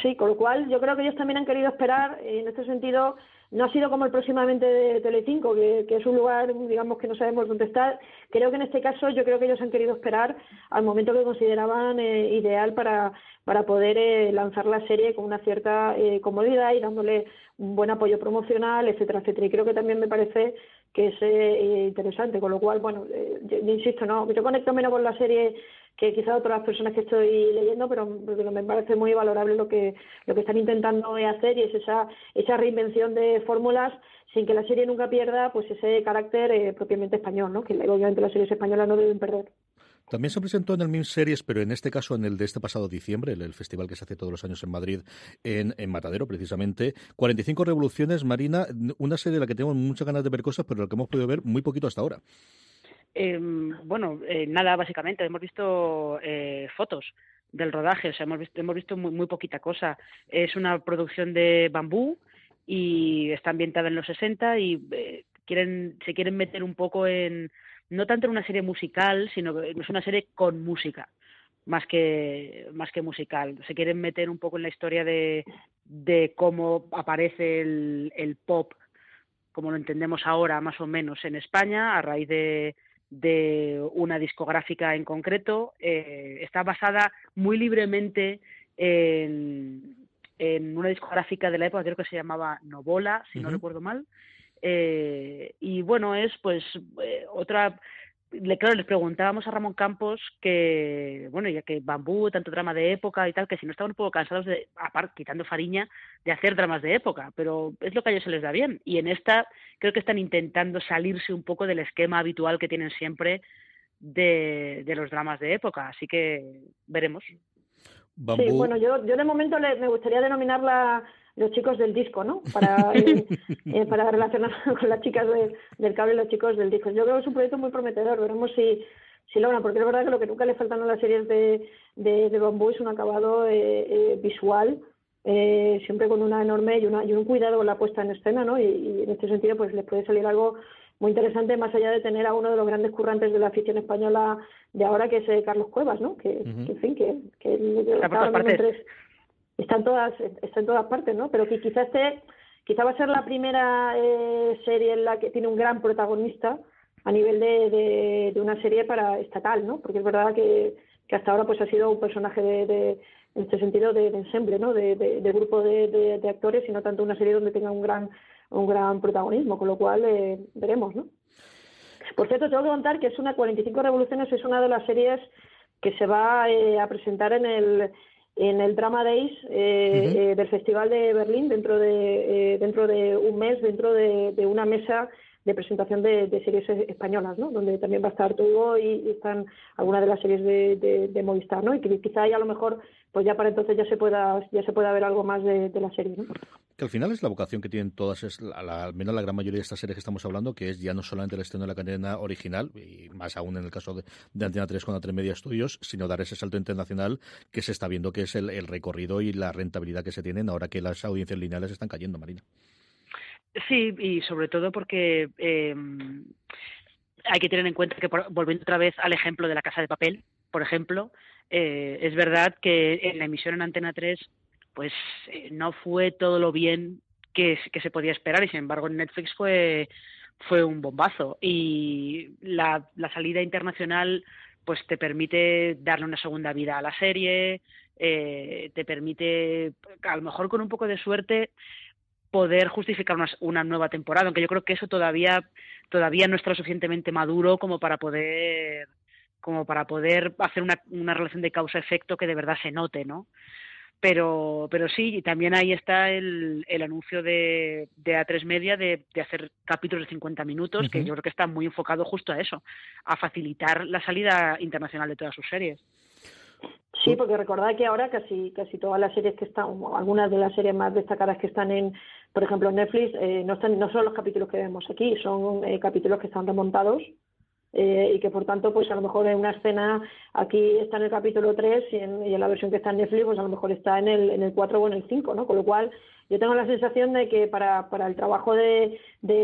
Sí, con lo cual yo creo que ellos también han querido esperar, en este sentido, no ha sido como el próximamente de Telecinco, que, que es un lugar, digamos, que no sabemos dónde está. Creo que en este caso yo creo que ellos han querido esperar al momento que consideraban eh, ideal para, para poder eh, lanzar la serie con una cierta eh, comodidad y dándole un buen apoyo promocional, etcétera, etcétera. Y creo que también me parece que es interesante, con lo cual, bueno, yo, insisto, no, yo conecto menos con la serie que quizás otras personas que estoy leyendo, pero, me parece muy valorable lo que, lo que están intentando hacer y es esa, esa reinvención de fórmulas sin que la serie nunca pierda pues ese carácter eh, propiamente español, ¿no? que obviamente las series españolas no deben perder. También se presentó en el MIM Series, pero en este caso en el de este pasado diciembre, el, festival que se hace todos los años en Madrid, en, en, Matadero precisamente. 45 Revoluciones, Marina, una serie de la que tenemos muchas ganas de ver cosas, pero la que hemos podido ver muy poquito hasta ahora. Eh, bueno, nada, básicamente. Hemos visto eh, fotos del rodaje, o sea, hemos visto, hemos visto muy, muy, poquita cosa. Es una producción de bambú y está ambientada en los 60 y eh, quieren, se quieren meter un poco en, no tanto en una serie musical, sino que es una serie con música más que más que musical. Se quieren meter un poco en la historia de, de cómo aparece el, el pop, como lo entendemos ahora más o menos en España, a raíz de, de una discográfica en concreto. Eh, está basada muy libremente en, en, una discográfica de la época, creo que se llamaba Novola, si no recuerdo mal. Eh, y bueno, es pues eh, otra le, claro, les preguntábamos a Ramón Campos que, bueno, ya que Bambú, tanto drama de época y tal, que si no estaban un poco cansados de, aparte, quitando Fariña, de hacer dramas de época, pero es lo que a ellos se les da bien. Y en esta creo que están intentando salirse un poco del esquema habitual que tienen siempre de, de los dramas de época, así que veremos. Sí, bueno, yo, yo de momento le, me gustaría denominarla los chicos del disco, ¿no? Para, eh, eh, para relacionar con las chicas del cable y los chicos del disco. Yo creo que es un proyecto muy prometedor, veremos si, si logran, porque es verdad que lo que nunca le faltan a las series de, de, de bambú es un acabado eh, visual, siempre con una enorme y, una, y un cuidado con la puesta en escena, ¿no? Y, en este sentido, pues les puede salir algo muy interesante, más allá de tener a uno de los grandes currantes de la afición española de ahora, que es Carlos Cuevas, ¿no? Que, en fin, que, que, que está en todas está en todas partes no pero que quizás quizá va a ser la primera eh, serie en la que tiene un gran protagonista a nivel de, de, una serie para estatal no porque es verdad que, que hasta ahora pues ha sido un personaje de, de en este sentido de, ensemble no de, de, grupo de, de, actores y no tanto una serie donde tenga un gran un gran protagonismo con lo cual eh, veremos no por cierto tengo que contar que es una 45 revoluciones es una de las series que se va eh, a presentar en el en el Drama Days eh, eh, del Festival de Berlín dentro de eh, dentro de un mes dentro de, de una mesa de presentación de, de, series españolas, ¿no? Donde también va a estar todo y, están algunas de las series de, Movistar, ¿no? Y que quizá ahí a lo mejor, pues ya para entonces ya se pueda ya se pueda ver algo más de, la serie, ¿no? Que al final es la vocación que tienen todas, es al menos la gran mayoría de estas series que estamos hablando, que es ya no solamente el estreno de la cadena original, y más aún en el caso de, Antena 3 con A3 Media Studios, sino dar ese salto internacional que se está viendo que es el, el recorrido y la rentabilidad que se tienen ahora que las audiencias lineales están cayendo, Marina. Sí, y sobre todo porque eh, hay que tener en cuenta que, volviendo otra vez al ejemplo de la casa de papel, por ejemplo, eh, es verdad que en la emisión en Antena 3 pues eh, no fue todo lo bien que, que, se podía esperar y sin embargo en Netflix fue fue un bombazo. Y la, la salida internacional pues te permite darle una segunda vida a la serie eh, te permite a lo mejor con un poco de suerte poder justificar una, una, nueva temporada, aunque yo creo que eso todavía todavía no está lo suficientemente maduro como para poder como para poder hacer una, una relación de causa-efecto que de verdad se note, ¿no? Pero, pero sí, y también ahí está el, el anuncio de, de A3 Media de, de hacer capítulos de 50 minutos, uh -huh. que yo creo que está muy enfocado justo a eso, a facilitar la salida internacional de todas sus series. Sí, porque recordad que ahora casi casi todas las series que están, algunas de las series más destacadas que están en, por ejemplo, Netflix, eh, no están no son los capítulos que vemos aquí, son eh, capítulos que están remontados eh, y que por tanto pues a lo mejor en una escena aquí está en el capítulo 3 y en, y en, la versión que está en Netflix pues a lo mejor está en el, en el 4 o en el 5, ¿no? Con lo cual yo tengo la sensación de que para, para el trabajo de,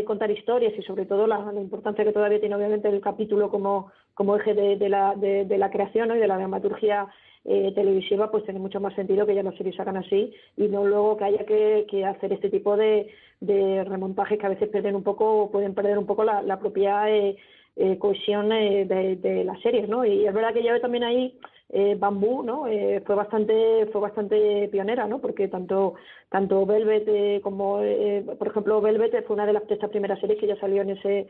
contar historias y sobre todo la, importancia que todavía tiene obviamente el capítulo como, como eje de, de la, de, la creación y de la dramaturgia eh, televisiva, pues tiene mucho más sentido que ya las series hagan así y no luego que haya que, que hacer este tipo de, de remontajes que a veces pierden un poco, pueden perder un poco la, propia eh, eh, cohesión eh, de, de, las series, ¿no? Y es verdad que yo también ahí eh, Bambú, ¿no? Fue bastante fue bastante pionera, ¿no? Porque tanto tanto Velvet como por ejemplo Velvet fue una de las de estas primeras series que ya salió en ese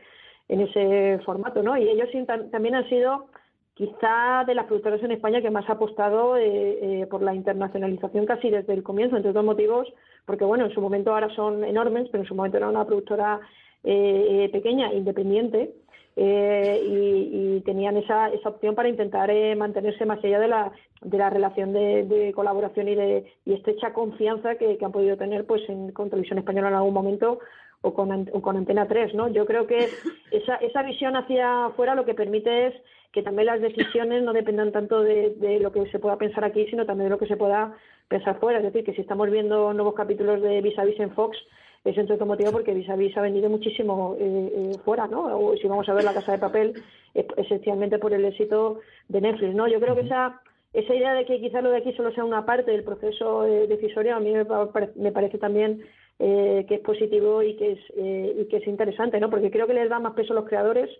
en ese formato, ¿no? Y ellos también han sido quizá de las productoras en España que más ha apostado eh, eh, por la internacionalización casi desde el comienzo, entre otros motivos, porque bueno, en su momento ahora son enormes, pero en su momento era una productora eh, pequeña, independiente, eh, y, y, tenían esa, esa opción para intentar eh, mantenerse más allá de la, de la relación de, de colaboración y de y estrecha confianza que, que han podido tener pues en, con Televisión Española en algún momento o con, o con Antena 3, ¿no? Yo creo que esa, esa visión hacia afuera lo que permite es que también las decisiones no dependan tanto de, de lo que se pueda pensar aquí, sino también de lo que se pueda pensar fuera. Es decir, que si estamos viendo nuevos capítulos de Vis a Vis en Fox, es entre otro motivo porque Vis a Vis ha vendido muchísimo eh, eh, fuera, ¿no? O si vamos a ver La Casa de Papel, esencialmente por el éxito de Netflix, ¿no? Yo creo que esa esa idea de que quizá lo de aquí solo sea una parte del proceso eh, decisorio a mí me, me parece también eh, que es positivo y que es eh, y que es interesante, ¿no? Porque creo que les da más peso a los creadores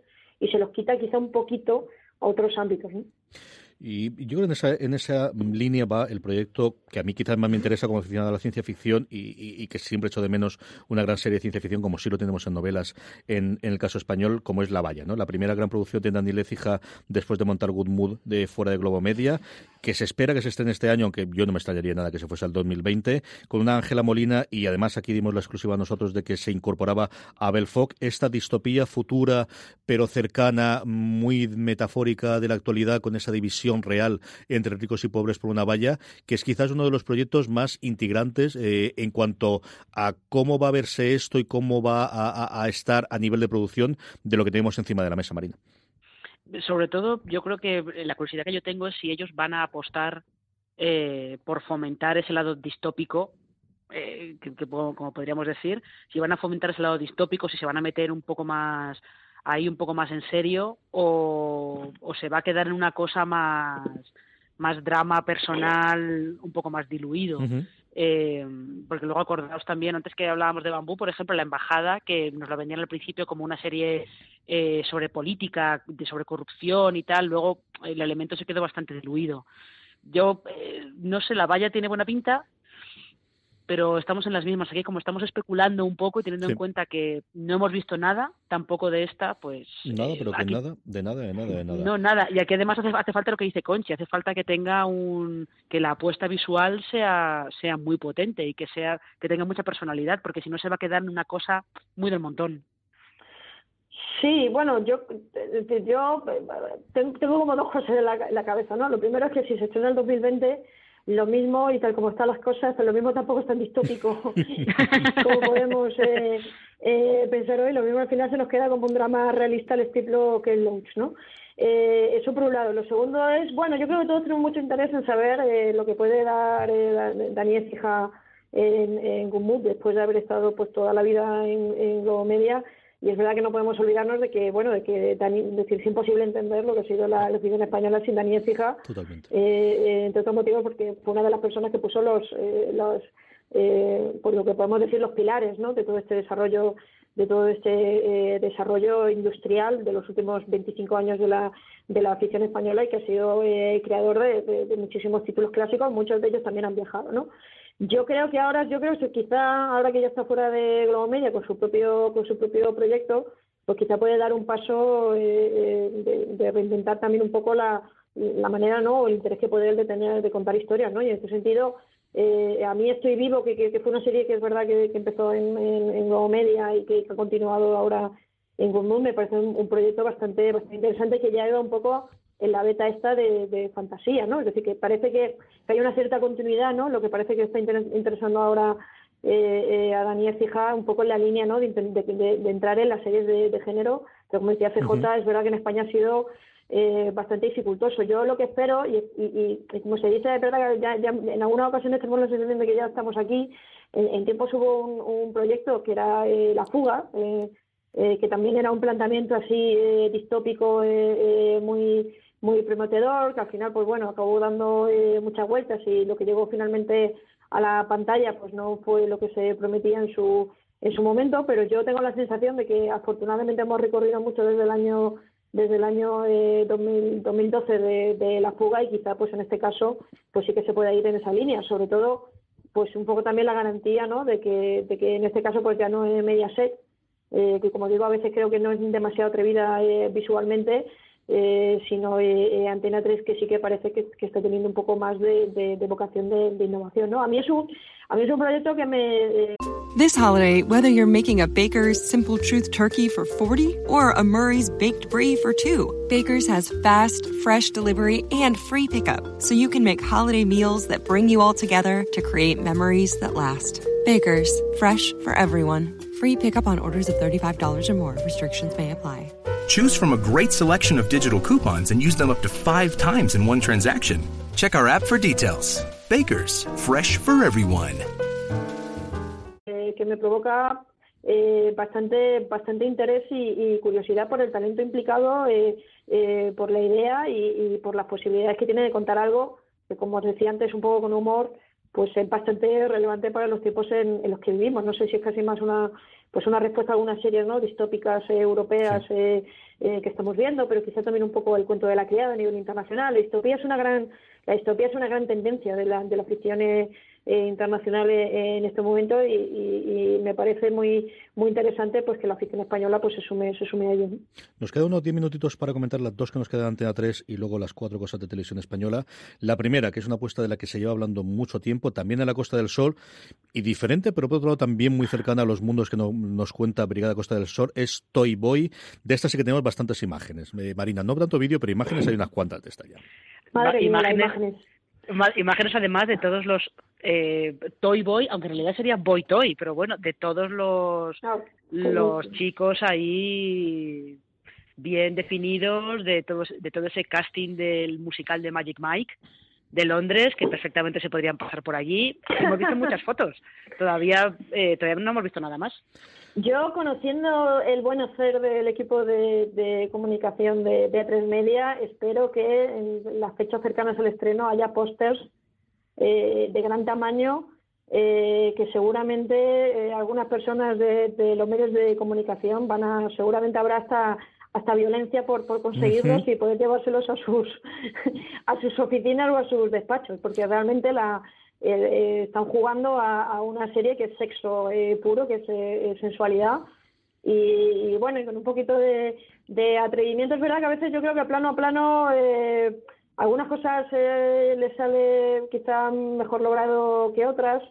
y se los quita quizá un poquito a otros ámbitos, ¿no? Y yo creo que en esa, en esa línea va el proyecto que a mí quizás más me interesa como aficionado a la ciencia ficción y, y, que siempre echo de menos una gran serie de ciencia ficción como sí lo tenemos en novelas en, en el caso español, como es La Valla, ¿no? La primera gran producción de Dani Lecija después de montar Good Mood de fuera de Globo Media, que se espera que se esté en este año, aunque yo no me extrañaría nada que se fuese al 2020, con una Ángela Molina y además aquí dimos la exclusiva a nosotros de que se incorporaba a Abel Fock, esta distopía futura pero cercana, muy metafórica de la actualidad con esa división real entre ricos y pobres por una valla, que es quizás uno de los proyectos más integrantes eh, en cuanto a cómo va a verse esto y cómo va a, estar a nivel de producción de lo que tenemos encima de la mesa, Marina. Sobre todo yo creo que la curiosidad que yo tengo es si ellos van a apostar eh, por fomentar ese lado distópico eh, que, como podríamos decir si van a fomentar ese lado distópico si se van a meter un poco más ahí un poco más en serio o, o se va a quedar en una cosa más más drama personal un poco más diluido uh -huh. eh, porque luego acordaos también antes que hablábamos de bambú por ejemplo la embajada que nos la vendían al principio como una serie eh, sobre política de sobre corrupción y tal luego el elemento se quedó bastante diluido yo eh, no sé la valla tiene buena pinta pero estamos en las mismas. Aquí, como estamos especulando un poco y teniendo sí. en cuenta que no hemos visto nada, tampoco de esta, pues. Nada, pero aquí, nada, de nada, de nada, de nada. No, nada. Y aquí además hace, hace falta lo que dice Conchi, hace falta que tenga un. que la apuesta visual sea, sea muy potente y que, sea, que tenga mucha personalidad, porque si no se va a quedar en una cosa muy del montón. Sí, bueno, yo, yo tengo como dos cosas en la, en la cabeza, ¿no? Lo primero es que si se estrena el 2020 lo mismo y tal como están las cosas, pero lo mismo tampoco es tan distópico como podemos eh, eh, pensar hoy. Lo mismo al final se nos queda como un drama realista al estilo que el Launch, ¿no? Eh, eso por un lado. Lo segundo es, bueno, yo creo que todos tenemos mucho interés en saber eh, lo que puede dar eh, Daniel Fija en, en Gumut después de haber estado pues toda la vida en, en Globo Media y es verdad que no podemos olvidarnos de que bueno de que Dani, decir es imposible entender lo que ha sido la elección española sin Daniel Fija Totalmente. Eh, entre otros motivos porque fue una de las personas que puso los eh, los eh, por lo que podemos decir los pilares ¿no? de todo este desarrollo de todo este eh, desarrollo industrial de los últimos 25 años de la de la afición española y que ha sido eh, creador de, de, de muchísimos títulos clásicos muchos de ellos también han viajado no yo creo que ahora, yo creo que quizá ahora que ya está fuera de Globo Media con su propio, con su propio proyecto, pues quizá puede dar un paso eh, de, de, reinventar también un poco la, la manera, ¿no? O el interés que puede él de tener de contar historias, ¿no? Y en este sentido, eh, a mí Estoy Vivo, que, que, fue una serie que es verdad que, empezó en, en, Globo Media y que, ha continuado ahora en Good me parece un, un, proyecto bastante, bastante interesante que ya iba un poco en la beta esta de, de fantasía, ¿no? Es decir, que parece que, que, hay una cierta continuidad, ¿no? Lo que parece que está inter interesando ahora eh, eh, a Daniel Fija un poco en la línea, ¿no? De, de, de, entrar en las series de, género, como decía CJ, es verdad que en España ha sido eh, bastante dificultoso. Yo lo que espero, y, y, como se dice, es verdad que ya, en algunas ocasiones tenemos la sensación de que ya estamos aquí. En, tiempos hubo un, proyecto que era eh, La Fuga, eh, que también era un planteamiento así distópico muy muy prometedor, que al final, pues bueno, acabó dando muchas vueltas y lo que llegó finalmente a la pantalla, pues no fue lo que se prometía en su en su momento, pero yo tengo la sensación de que afortunadamente hemos recorrido mucho desde el año desde el año 2012 eh, de, la fuga y quizá pues en este caso pues sí que se pueda ir en esa línea sobre todo pues un poco también la garantía no de que, de que en este caso pues ya no es Mediaset eh, que como digo a veces creo que no es demasiado atrevida eh, visualmente eh, sino eh, Antena 3 que sí que parece que, que está teniendo un poco más de, de, de vocación de, de, innovación, ¿no? A mí es un, a mí es un proyecto que me... Eh... This holiday, whether you're making a Baker's Simple Truth turkey for 40 or a Murray's Baked Brie for 2, Baker's has fast, fresh delivery and free pickup, so you can make holiday meals that bring you all together to create memories that last. Baker's, fresh for everyone. Free pickup on orders of $35 or more. Restrictions may apply. Choose from a great selection of digital coupons and use them up to five times in one transaction. Check our app for details. Bakers, fresh for everyone. Eh, que me provoca eh, bastante, bastante interés y, y, curiosidad por el talento implicado, eh, eh, por la idea y, y, por las posibilidades que tiene de contar algo que, como os decía antes, un poco con humor, pues es bastante relevante para los tiempos en, en los que vivimos. No sé si es casi más una pues una respuesta a algunas series no distópicas eh, europeas eh, eh, que estamos viendo pero quizá también un poco el cuento de la criada a nivel internacional. La distopía es una gran la distopía es una gran tendencia de la de la ficción eh, internacionales en este momento y, y, y, me parece muy muy interesante pues que la afición española pues se sume se sume a ello. Nos quedan unos 10 minutitos para comentar las dos que nos quedan ante a 3 y luego las cuatro cosas de televisión española. La primera, que es una apuesta de la que se lleva hablando mucho tiempo, también en la Costa del Sol y diferente, pero por otro lado también muy cercana a los mundos que no, nos cuenta Brigada Costa del Sol, es Toy Boy. De esta sí que tenemos bastantes imágenes. Eh, Marina, no tanto vídeo, pero imágenes hay unas cuantas de esta ya. Madre imágenes, imágenes. Imágenes además de todos los eh, Toy Boy, aunque en realidad sería Boy Toy, pero bueno, de todos los, no, los chicos ahí bien definidos, de todo, de todo ese casting del musical de Magic Mike de Londres, que perfectamente se podrían pasar por allí. Hemos visto muchas fotos, todavía, eh, todavía no hemos visto nada más. Yo, conociendo el buen hacer del equipo de, de comunicación de, de A3 Media, espero que en las fechas cercanas al estreno haya pósters eh, de gran tamaño eh, que seguramente eh, algunas personas de, de, los medios de comunicación van a seguramente habrá hasta hasta violencia por, por conseguirlos uh -huh. y poder llevárselos a sus a sus oficinas o a sus despachos porque realmente la eh, están jugando a, a, una serie que es sexo eh, puro que es eh, sensualidad y, y, bueno y con un poquito de, de atrevimiento es verdad que a veces yo creo que plano a plano eh, algunas cosas eh, le sale quizá mejor logrado que otras,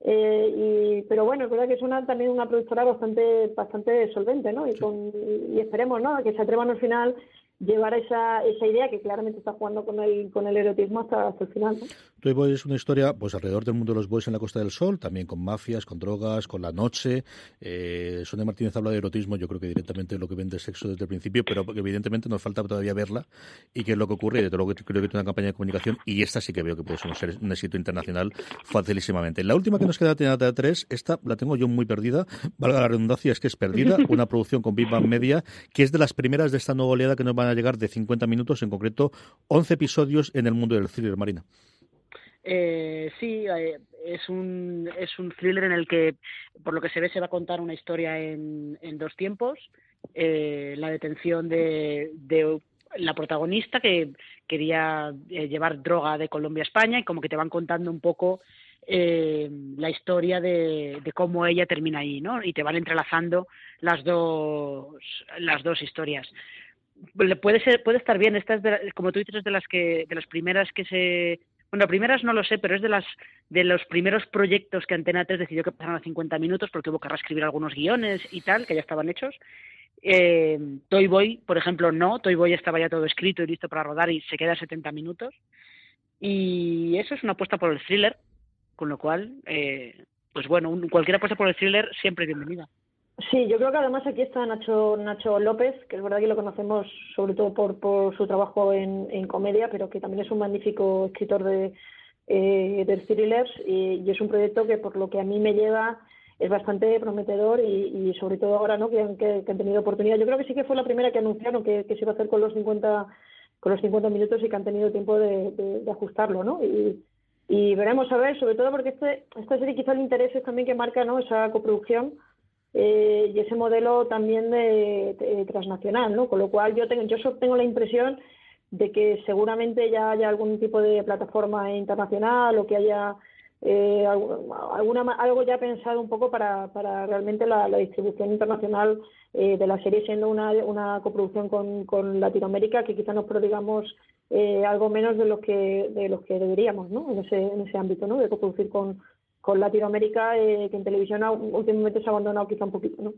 eh, y, pero bueno, es verdad que es una, también una productora bastante bastante solvente, ¿no? Y, con, y, y esperemos, ¿no? Que se atrevan al final llevar esa, esa idea que claramente está jugando con el, con el erotismo hasta, hasta el final. ¿no? Toy Boy es una historia pues alrededor del mundo de los boys en la Costa del Sol, también con mafias, con drogas, con la noche. Eh, Sonia Martínez habla de erotismo, yo creo que directamente lo que vende sexo desde el principio, pero evidentemente nos falta todavía verla y qué es lo que ocurre. Y desde luego creo que tiene una campaña de comunicación y esta sí que veo que puede ser un éxito internacional facilísimamente. La última que nos queda de 3, esta la tengo yo muy perdida, valga la redundancia, es que es perdida, una producción con Big Bang Media, que es de las primeras de esta nueva oleada que nos van a llegar de 50 minutos, en concreto 11 episodios en el mundo del thriller, Marina. Eh, sí, eh, es un es un thriller en el que, por lo que se ve, se va a contar una historia en, en dos tiempos. Eh, la detención de, de la protagonista que quería eh, llevar droga de Colombia a España y como que te van contando un poco la historia de, de, cómo ella termina ahí, ¿no? Y te van entrelazando las dos las dos historias puede ser puede estar bien. Esta es de, como tú dices es de las que de las primeras que se bueno primeras no lo sé pero es de las de los primeros proyectos que Antena 3 decidió que pasaran a 50 minutos porque hubo que reescribir algunos guiones y tal que ya estaban hechos. Eh, Toy Boy por ejemplo no. Toy Boy estaba ya todo escrito y listo para rodar y se queda a 70 minutos. Y eso es una apuesta por el thriller con lo cual eh, pues bueno un, cualquier apuesta por el thriller siempre bienvenida Sí, yo creo que además aquí está Nacho Nacho López, que es verdad que lo conocemos sobre todo por, por su trabajo en, en comedia, pero que también es un magnífico escritor de, eh, de thrillers y, es un proyecto que por lo que a mí me lleva es bastante prometedor y, sobre todo ahora no que han, que, han tenido oportunidad. Yo creo que sí que fue la primera que anunciaron que, se iba a hacer con los 50 con los 50 minutos y que han tenido tiempo de ajustarlo, ¿no? Y, y veremos a ver, sobre todo porque este, esta serie quizá el interés es también que marca ¿no? esa coproducción eh, y ese modelo también de, de, transnacional, ¿no? Con lo cual yo tengo, yo tengo la impresión de que seguramente ya haya algún tipo de plataforma internacional o que haya eh, alguna algo ya pensado un poco para, para realmente la, distribución internacional eh, de la serie siendo una, una coproducción con, con Latinoamérica que quizá nos prodigamos eh, algo menos de lo que de los que deberíamos ¿no? en ese en ese ámbito ¿no? de coproducir con con Latinoamérica, eh, que en televisión últimamente se ha abandonado quizá un poquito. ¿no?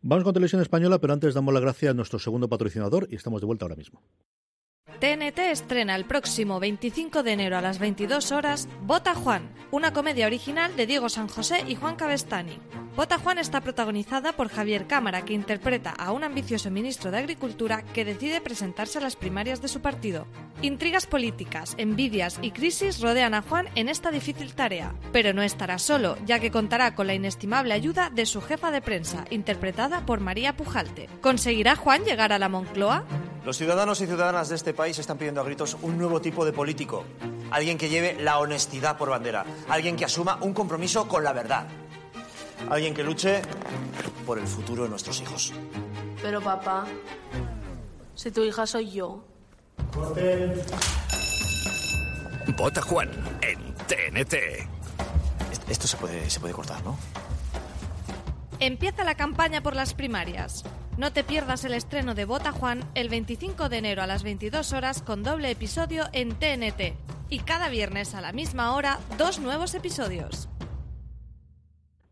Vamos con televisión española, pero antes damos la gracia a nuestro segundo patrocinador y estamos de vuelta ahora mismo. TNT estrena el próximo 25 de enero a las 22 horas Bota Juan, una comedia original de Diego San José y Juan Cabestani. Bota Juan está protagonizada por Javier Cámara, que interpreta a un ambicioso ministro de Agricultura que decide presentarse a las primarias de su partido. Intrigas políticas, envidias y crisis rodean a Juan en esta difícil tarea, pero no estará solo, ya que contará con la inestimable ayuda de su jefa de prensa, interpretada por María Pujalte. ¿Conseguirá Juan llegar a la Moncloa? Los ciudadanos y ciudadanas de este país están pidiendo a gritos un nuevo tipo de político. Alguien que lleve la honestidad por bandera. Alguien que asuma un compromiso con la verdad. Alguien que luche por el futuro de nuestros hijos. Pero papá, si tu hija soy yo. Vota Juan en TNT. Esto se puede, se puede cortar, ¿no? Empieza la campaña por las primarias. No te pierdas el estreno de Bota Juan el 25 de enero a las 22 horas con doble episodio en TNT. Y cada viernes a la misma hora, dos nuevos episodios.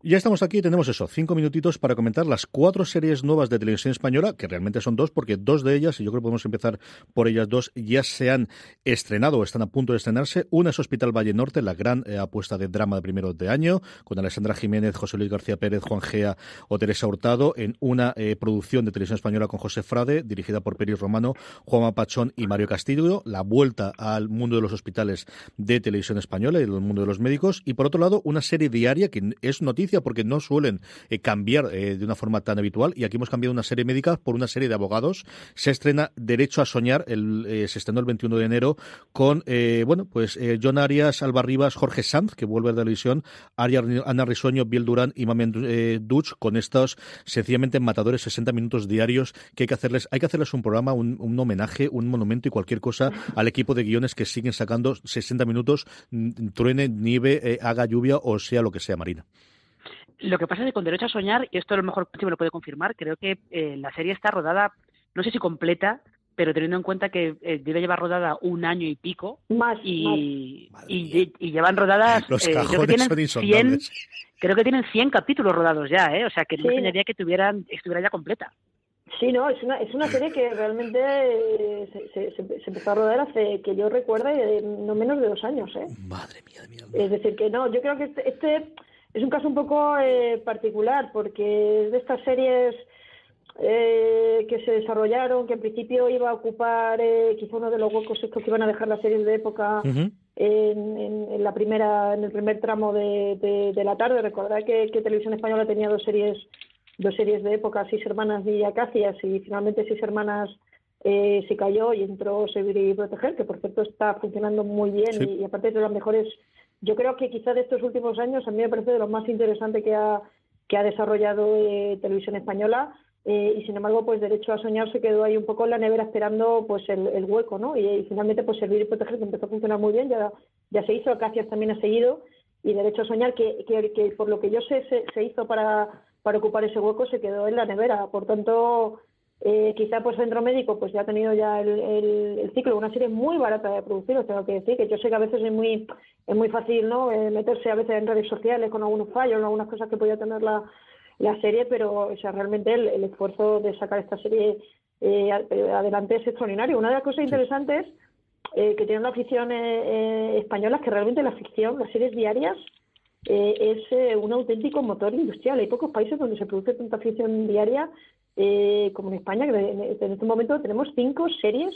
Ya estamos aquí, tenemos eso, cinco minutitos para comentar las cuatro series nuevas de televisión española, que realmente son dos, porque dos de ellas, y yo creo que podemos empezar por ellas dos, ya se han estrenado o están a punto de estrenarse. Una es Hospital Valle Norte, la gran eh, apuesta de drama de primero de año, con Alessandra Jiménez, José Luis García Pérez, Juan Gea o Teresa Hurtado, en una eh, producción de televisión española con José Frade, dirigida por Peris Romano, Juanma Pachón y Mario Castillo, la vuelta al mundo de los hospitales de televisión española y del mundo de los médicos. Y por otro lado, una serie diaria que es noticia porque no suelen eh, cambiar eh, de una forma tan habitual y aquí hemos cambiado una serie médica por una serie de abogados. Se estrena Derecho a Soñar, el, eh, se estrenó el 21 de enero con, eh, bueno, pues John Arias, Alba Rivas, Jorge Sanz, que vuelve a la televisión, Aria, Ana Risueño, Biel Durán y Mamian eh, Duch con estos sencillamente matadores 60 minutos diarios que hay que hacerles, hay que hacerles un programa, un, homenaje, un monumento y cualquier cosa al equipo de guiones que siguen sacando 60 minutos, truene, nieve, haga lluvia o sea lo que sea, Marina. Lo que pasa es que con Derecho a Soñar, y esto a lo mejor si me lo puede confirmar, creo que eh, la serie está rodada, no sé si completa, pero teniendo en cuenta que eh, debe llevar rodada un año y pico. Más. Y, más. y, y, llevan rodadas. Los eh, cajones creo que son tienen 100, insondables. creo que tienen 100 capítulos rodados ya, ¿eh? O sea, que no Sí. me que tuvieran, estuviera ya completa. Sí, no, es una, es una serie que realmente eh, se, se, empezó a rodar hace que yo recuerde eh, no menos de dos años, ¿eh? Madre mía, mía. Es decir, que no, yo creo que este, este es un caso un poco eh, particular porque es de estas series eh, que se desarrollaron, que en principio iba a ocupar eh, quizá uno de los huecos estos que iban a dejar las series de época en, en, en la primera, en el primer tramo de, de, de la tarde. Recordad que, que Televisión Española tenía dos series, dos series de época, Seis Hermanas y Acacias, y finalmente Seis Hermanas eh, se cayó y entró Servir y Proteger, que por cierto está funcionando muy bien Sí. y, y aparte es de las mejores. Yo creo que quizá de estos últimos años a mí me parece de lo más interesante que ha, que ha desarrollado eh, Televisión Española. eh, y sin embargo, pues Derecho a Soñar se quedó ahí un poco en la nevera esperando pues el, hueco, ¿no? Y, finalmente, pues Servir y Proteger, que empezó a funcionar muy bien, ya, ya se hizo, Acacias también ha seguido, y Derecho a Soñar, que, que, que por lo que yo sé se, se hizo para, para ocupar ese hueco, se quedó en la nevera. Por tanto, eh, quizá pues Centro Médico pues ya ha tenido ya el, el, el ciclo, una serie muy barata de producir, os tengo que decir, que yo sé que a veces es muy es muy fácil no Eh, meterse a veces en redes sociales con algunos fallos, algunas cosas que podía tener la, la serie, pero o sea, realmente el, el esfuerzo de sacar esta serie eh, eh, adelante es extraordinario. Una de las cosas interesantes que tiene la afición española es que realmente la ficción, las series diarias, eh, es eh, un auténtico motor industrial. Hay pocos países donde se produce tanta ficción diaria eh, como en España, que en, en este momento tenemos cinco series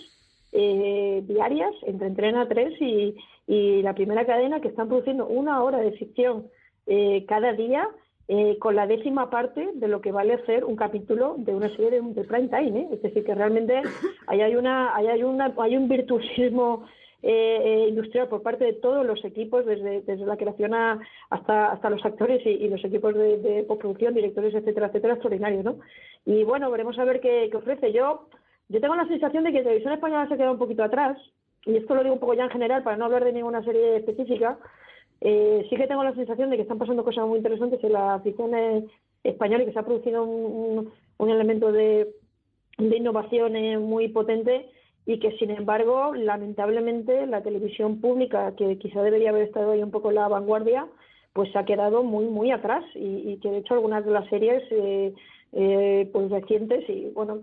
eh, diarias, entre Entrena 3 y, y la primera cadena, que están produciendo una hora de ficción eh, cada día eh, con la décima parte de lo que vale hacer un capítulo de una serie de, de prime time. ¿eh? Es decir, que realmente ahí hay, una, ahí hay, una, hay un virtuosismo eh, eh, industrial por parte de todos los equipos, desde, desde la creación a, hasta, hasta los actores y, y los equipos de, de, postproducción, directores, etcétera, etcétera, extraordinarios. ¿no? Y bueno, veremos a ver qué, qué ofrece. Yo, yo tengo la sensación de que Televisión Española se ha quedado un poquito atrás, y esto lo digo un poco ya en general para no hablar de ninguna serie específica. Eh, sí que tengo la sensación de que están pasando cosas muy interesantes en la ficción eh, española y que se ha producido un, un, un elemento de, de innovación eh, muy potente y que sin embargo lamentablemente la televisión pública que quizá debería haber estado ahí un poco la vanguardia pues se ha quedado muy muy atrás. Y, y que de hecho algunas de las series eh, eh, pues recientes y bueno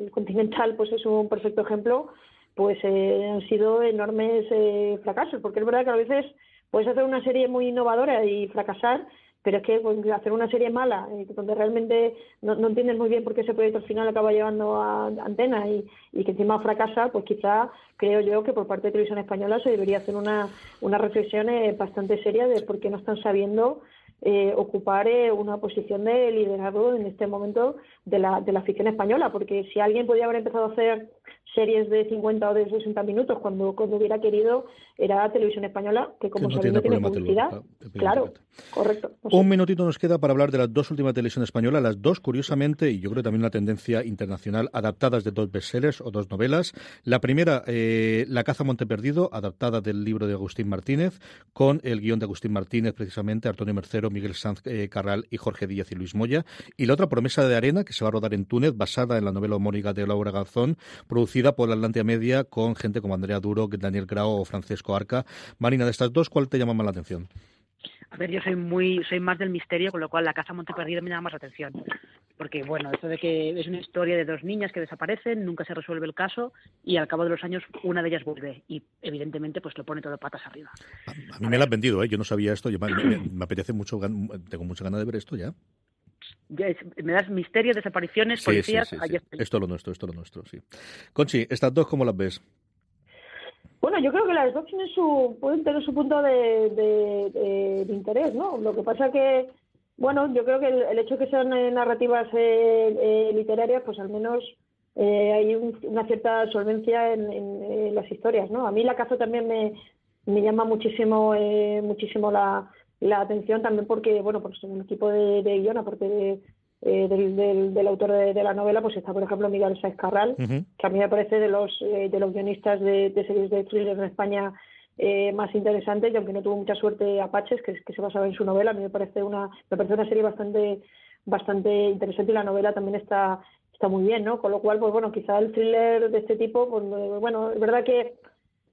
el Continental pues es un perfecto ejemplo pues eh, han sido enormes eh, fracasos. Porque es verdad que a veces puedes hacer una serie muy innovadora y fracasar pero es que pues, hacer una serie mala, eh, donde realmente no, no, entiendes muy bien por qué ese proyecto al final acaba llevando a, a antena y, y, que encima fracasa, pues quizá creo yo que por parte de Televisión Española se debería hacer una, una reflexión eh, bastante seria de por qué no están sabiendo eh, ocupar eh, una posición de liderazgo en este momento de la, de la ficción española, porque si alguien podía haber empezado a hacer series de 50 o de 60 minutos cuando, cuando hubiera querido, era Televisión Española, que como sí, no sabéis tiene, tiene publicidad. Claro, correcto. No sé. Un minutito nos queda para hablar de las dos últimas televisión española, las dos, curiosamente, y yo creo también una tendencia internacional, adaptadas de dos bestsellers o dos novelas. La primera, eh, La caza Monte Perdido, adaptada del libro de Agustín Martínez, con el guion de Agustín Martínez, precisamente, Antonio Mercero, Miguel Sanz eh, Carral y Jorge Díaz y Luis Moya. Y la otra, Promesa de Arena, que se va a rodar en Túnez, basada en la novela homónica de Laura Garzón, producida por la Atlantia Media con gente como Andrea Duro, Daniel Grau o Francesco Arca. Marina, de estas dos, ¿cuál te llama más la atención? A ver, yo soy muy, soy más del misterio, con lo cual la caza Monte Perdido me llama más la atención. Porque, bueno, eso de que es una historia de dos niñas que desaparecen, nunca se resuelve el caso y al cabo de los años una de ellas vuelve y, evidentemente, pues lo pone todo patas arriba. A, a mí a me lo has vendido, ¿eh? Yo no sabía esto, yo, me, me, me, apetece mucho, tengo mucha ganas de ver esto ya. Me das misterio, desapariciones, sí, policías. Sí, sí, esto es lo nuestro, esto es lo nuestro, sí. Conchi, ¿estas dos cómo las ves? Bueno, yo creo que las dos tienen su, pueden tener su punto de, de, de, de interés, ¿no? Lo que pasa que, bueno, yo creo que el, el hecho de que sean eh, narrativas eh, eh, literarias, pues al menos eh, hay un, una cierta solvencia en, en, en, las historias, ¿no? A mí la caza también me, me llama muchísimo, eh, muchísimo la, la atención también porque, bueno, pues en el equipo de, de guion, aparte de, eh, del, del, del, autor de, de, la novela, pues está, por ejemplo, Miguel Sáez Carral, uh -huh. que a mí me parece de los, eh, de los guionistas de, de series de thrillers en España eh, más interesantes, y aunque no tuvo mucha suerte Apaches, que, que se basaba en su novela, a mí me parece una, me parece una serie bastante, bastante interesante y la novela también está, está muy bien, ¿no? Con lo cual, pues bueno, quizá el thriller de este tipo, pues bueno, es verdad que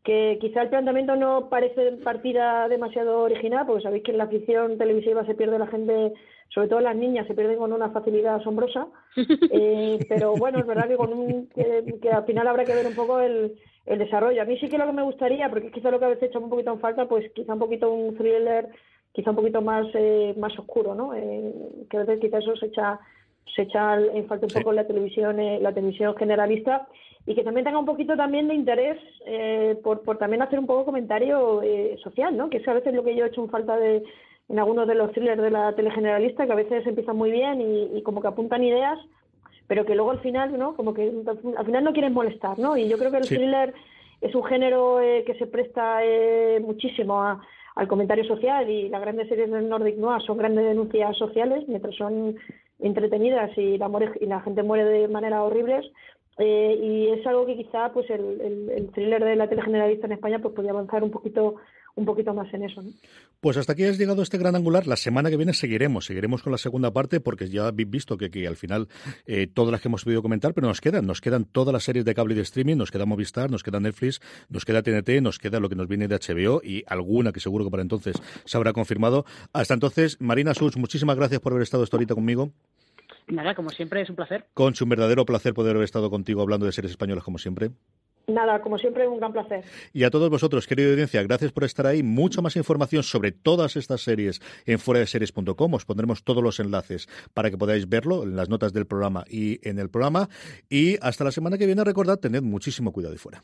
que quizá el planteamiento no parece partida demasiado original, porque sabéis que en la ficción televisiva se pierde la gente, sobre todo las niñas, se pierden con una facilidad asombrosa, eh, pero bueno, es verdad que, con un, que, que, al final habrá que ver un poco el, el, desarrollo. A mí sí que lo que me gustaría, porque quizá lo que a veces echamos un poquito en falta, pues quizá un poquito un thriller, quizá un poquito más, eh, más oscuro, ¿no? Eh, que a veces quizá eso se echa se echa en falta un poco sí. la televisión eh, la televisión generalista y que también tenga un poquito también de interés eh, por, por también hacer un poco comentario eh, social, ¿no? Que es a veces lo que yo he hecho en falta de en algunos de los thrillers de la tele generalista, que a veces empiezan muy bien y, y como que apuntan ideas, pero que luego al final, ¿no? Como que al final no quieren molestar, ¿no? Y yo creo que el sí. thriller es un género eh, que se presta eh, muchísimo a, al comentario social y las grandes series del Nordic Noir son grandes denuncias sociales, mientras son entretenidas y la, muere, y la gente muere de manera horribles. Eh, y es algo que quizá pues el, thriller de la tele generalista en España pues podría avanzar un poquito un poquito más en eso. ¿no? Pues hasta aquí has llegado este gran angular. La semana que viene seguiremos, seguiremos con la segunda parte porque ya habéis visto que, al final eh, todas las que hemos podido comentar, pero nos quedan, nos quedan todas las series de cable y de streaming, nos queda Movistar, nos queda Netflix, nos queda TNT, nos queda lo que nos viene de HBO y alguna que seguro que para entonces se habrá confirmado. Hasta entonces, Marina Such, muchísimas gracias por haber estado esta horita conmigo. Nada, como siempre, es un placer. Concha, un verdadero placer poder haber estado contigo hablando de series españolas como siempre. Nada, como siempre, un gran placer. Y a todos vosotros, querida audiencia, gracias por estar ahí. Mucha más información sobre todas estas series en fuera de series.com. Os pondremos todos los enlaces para que podáis verlo en las notas del programa y en el programa. Y hasta la semana que viene, recordad, tened muchísimo cuidado y fuera.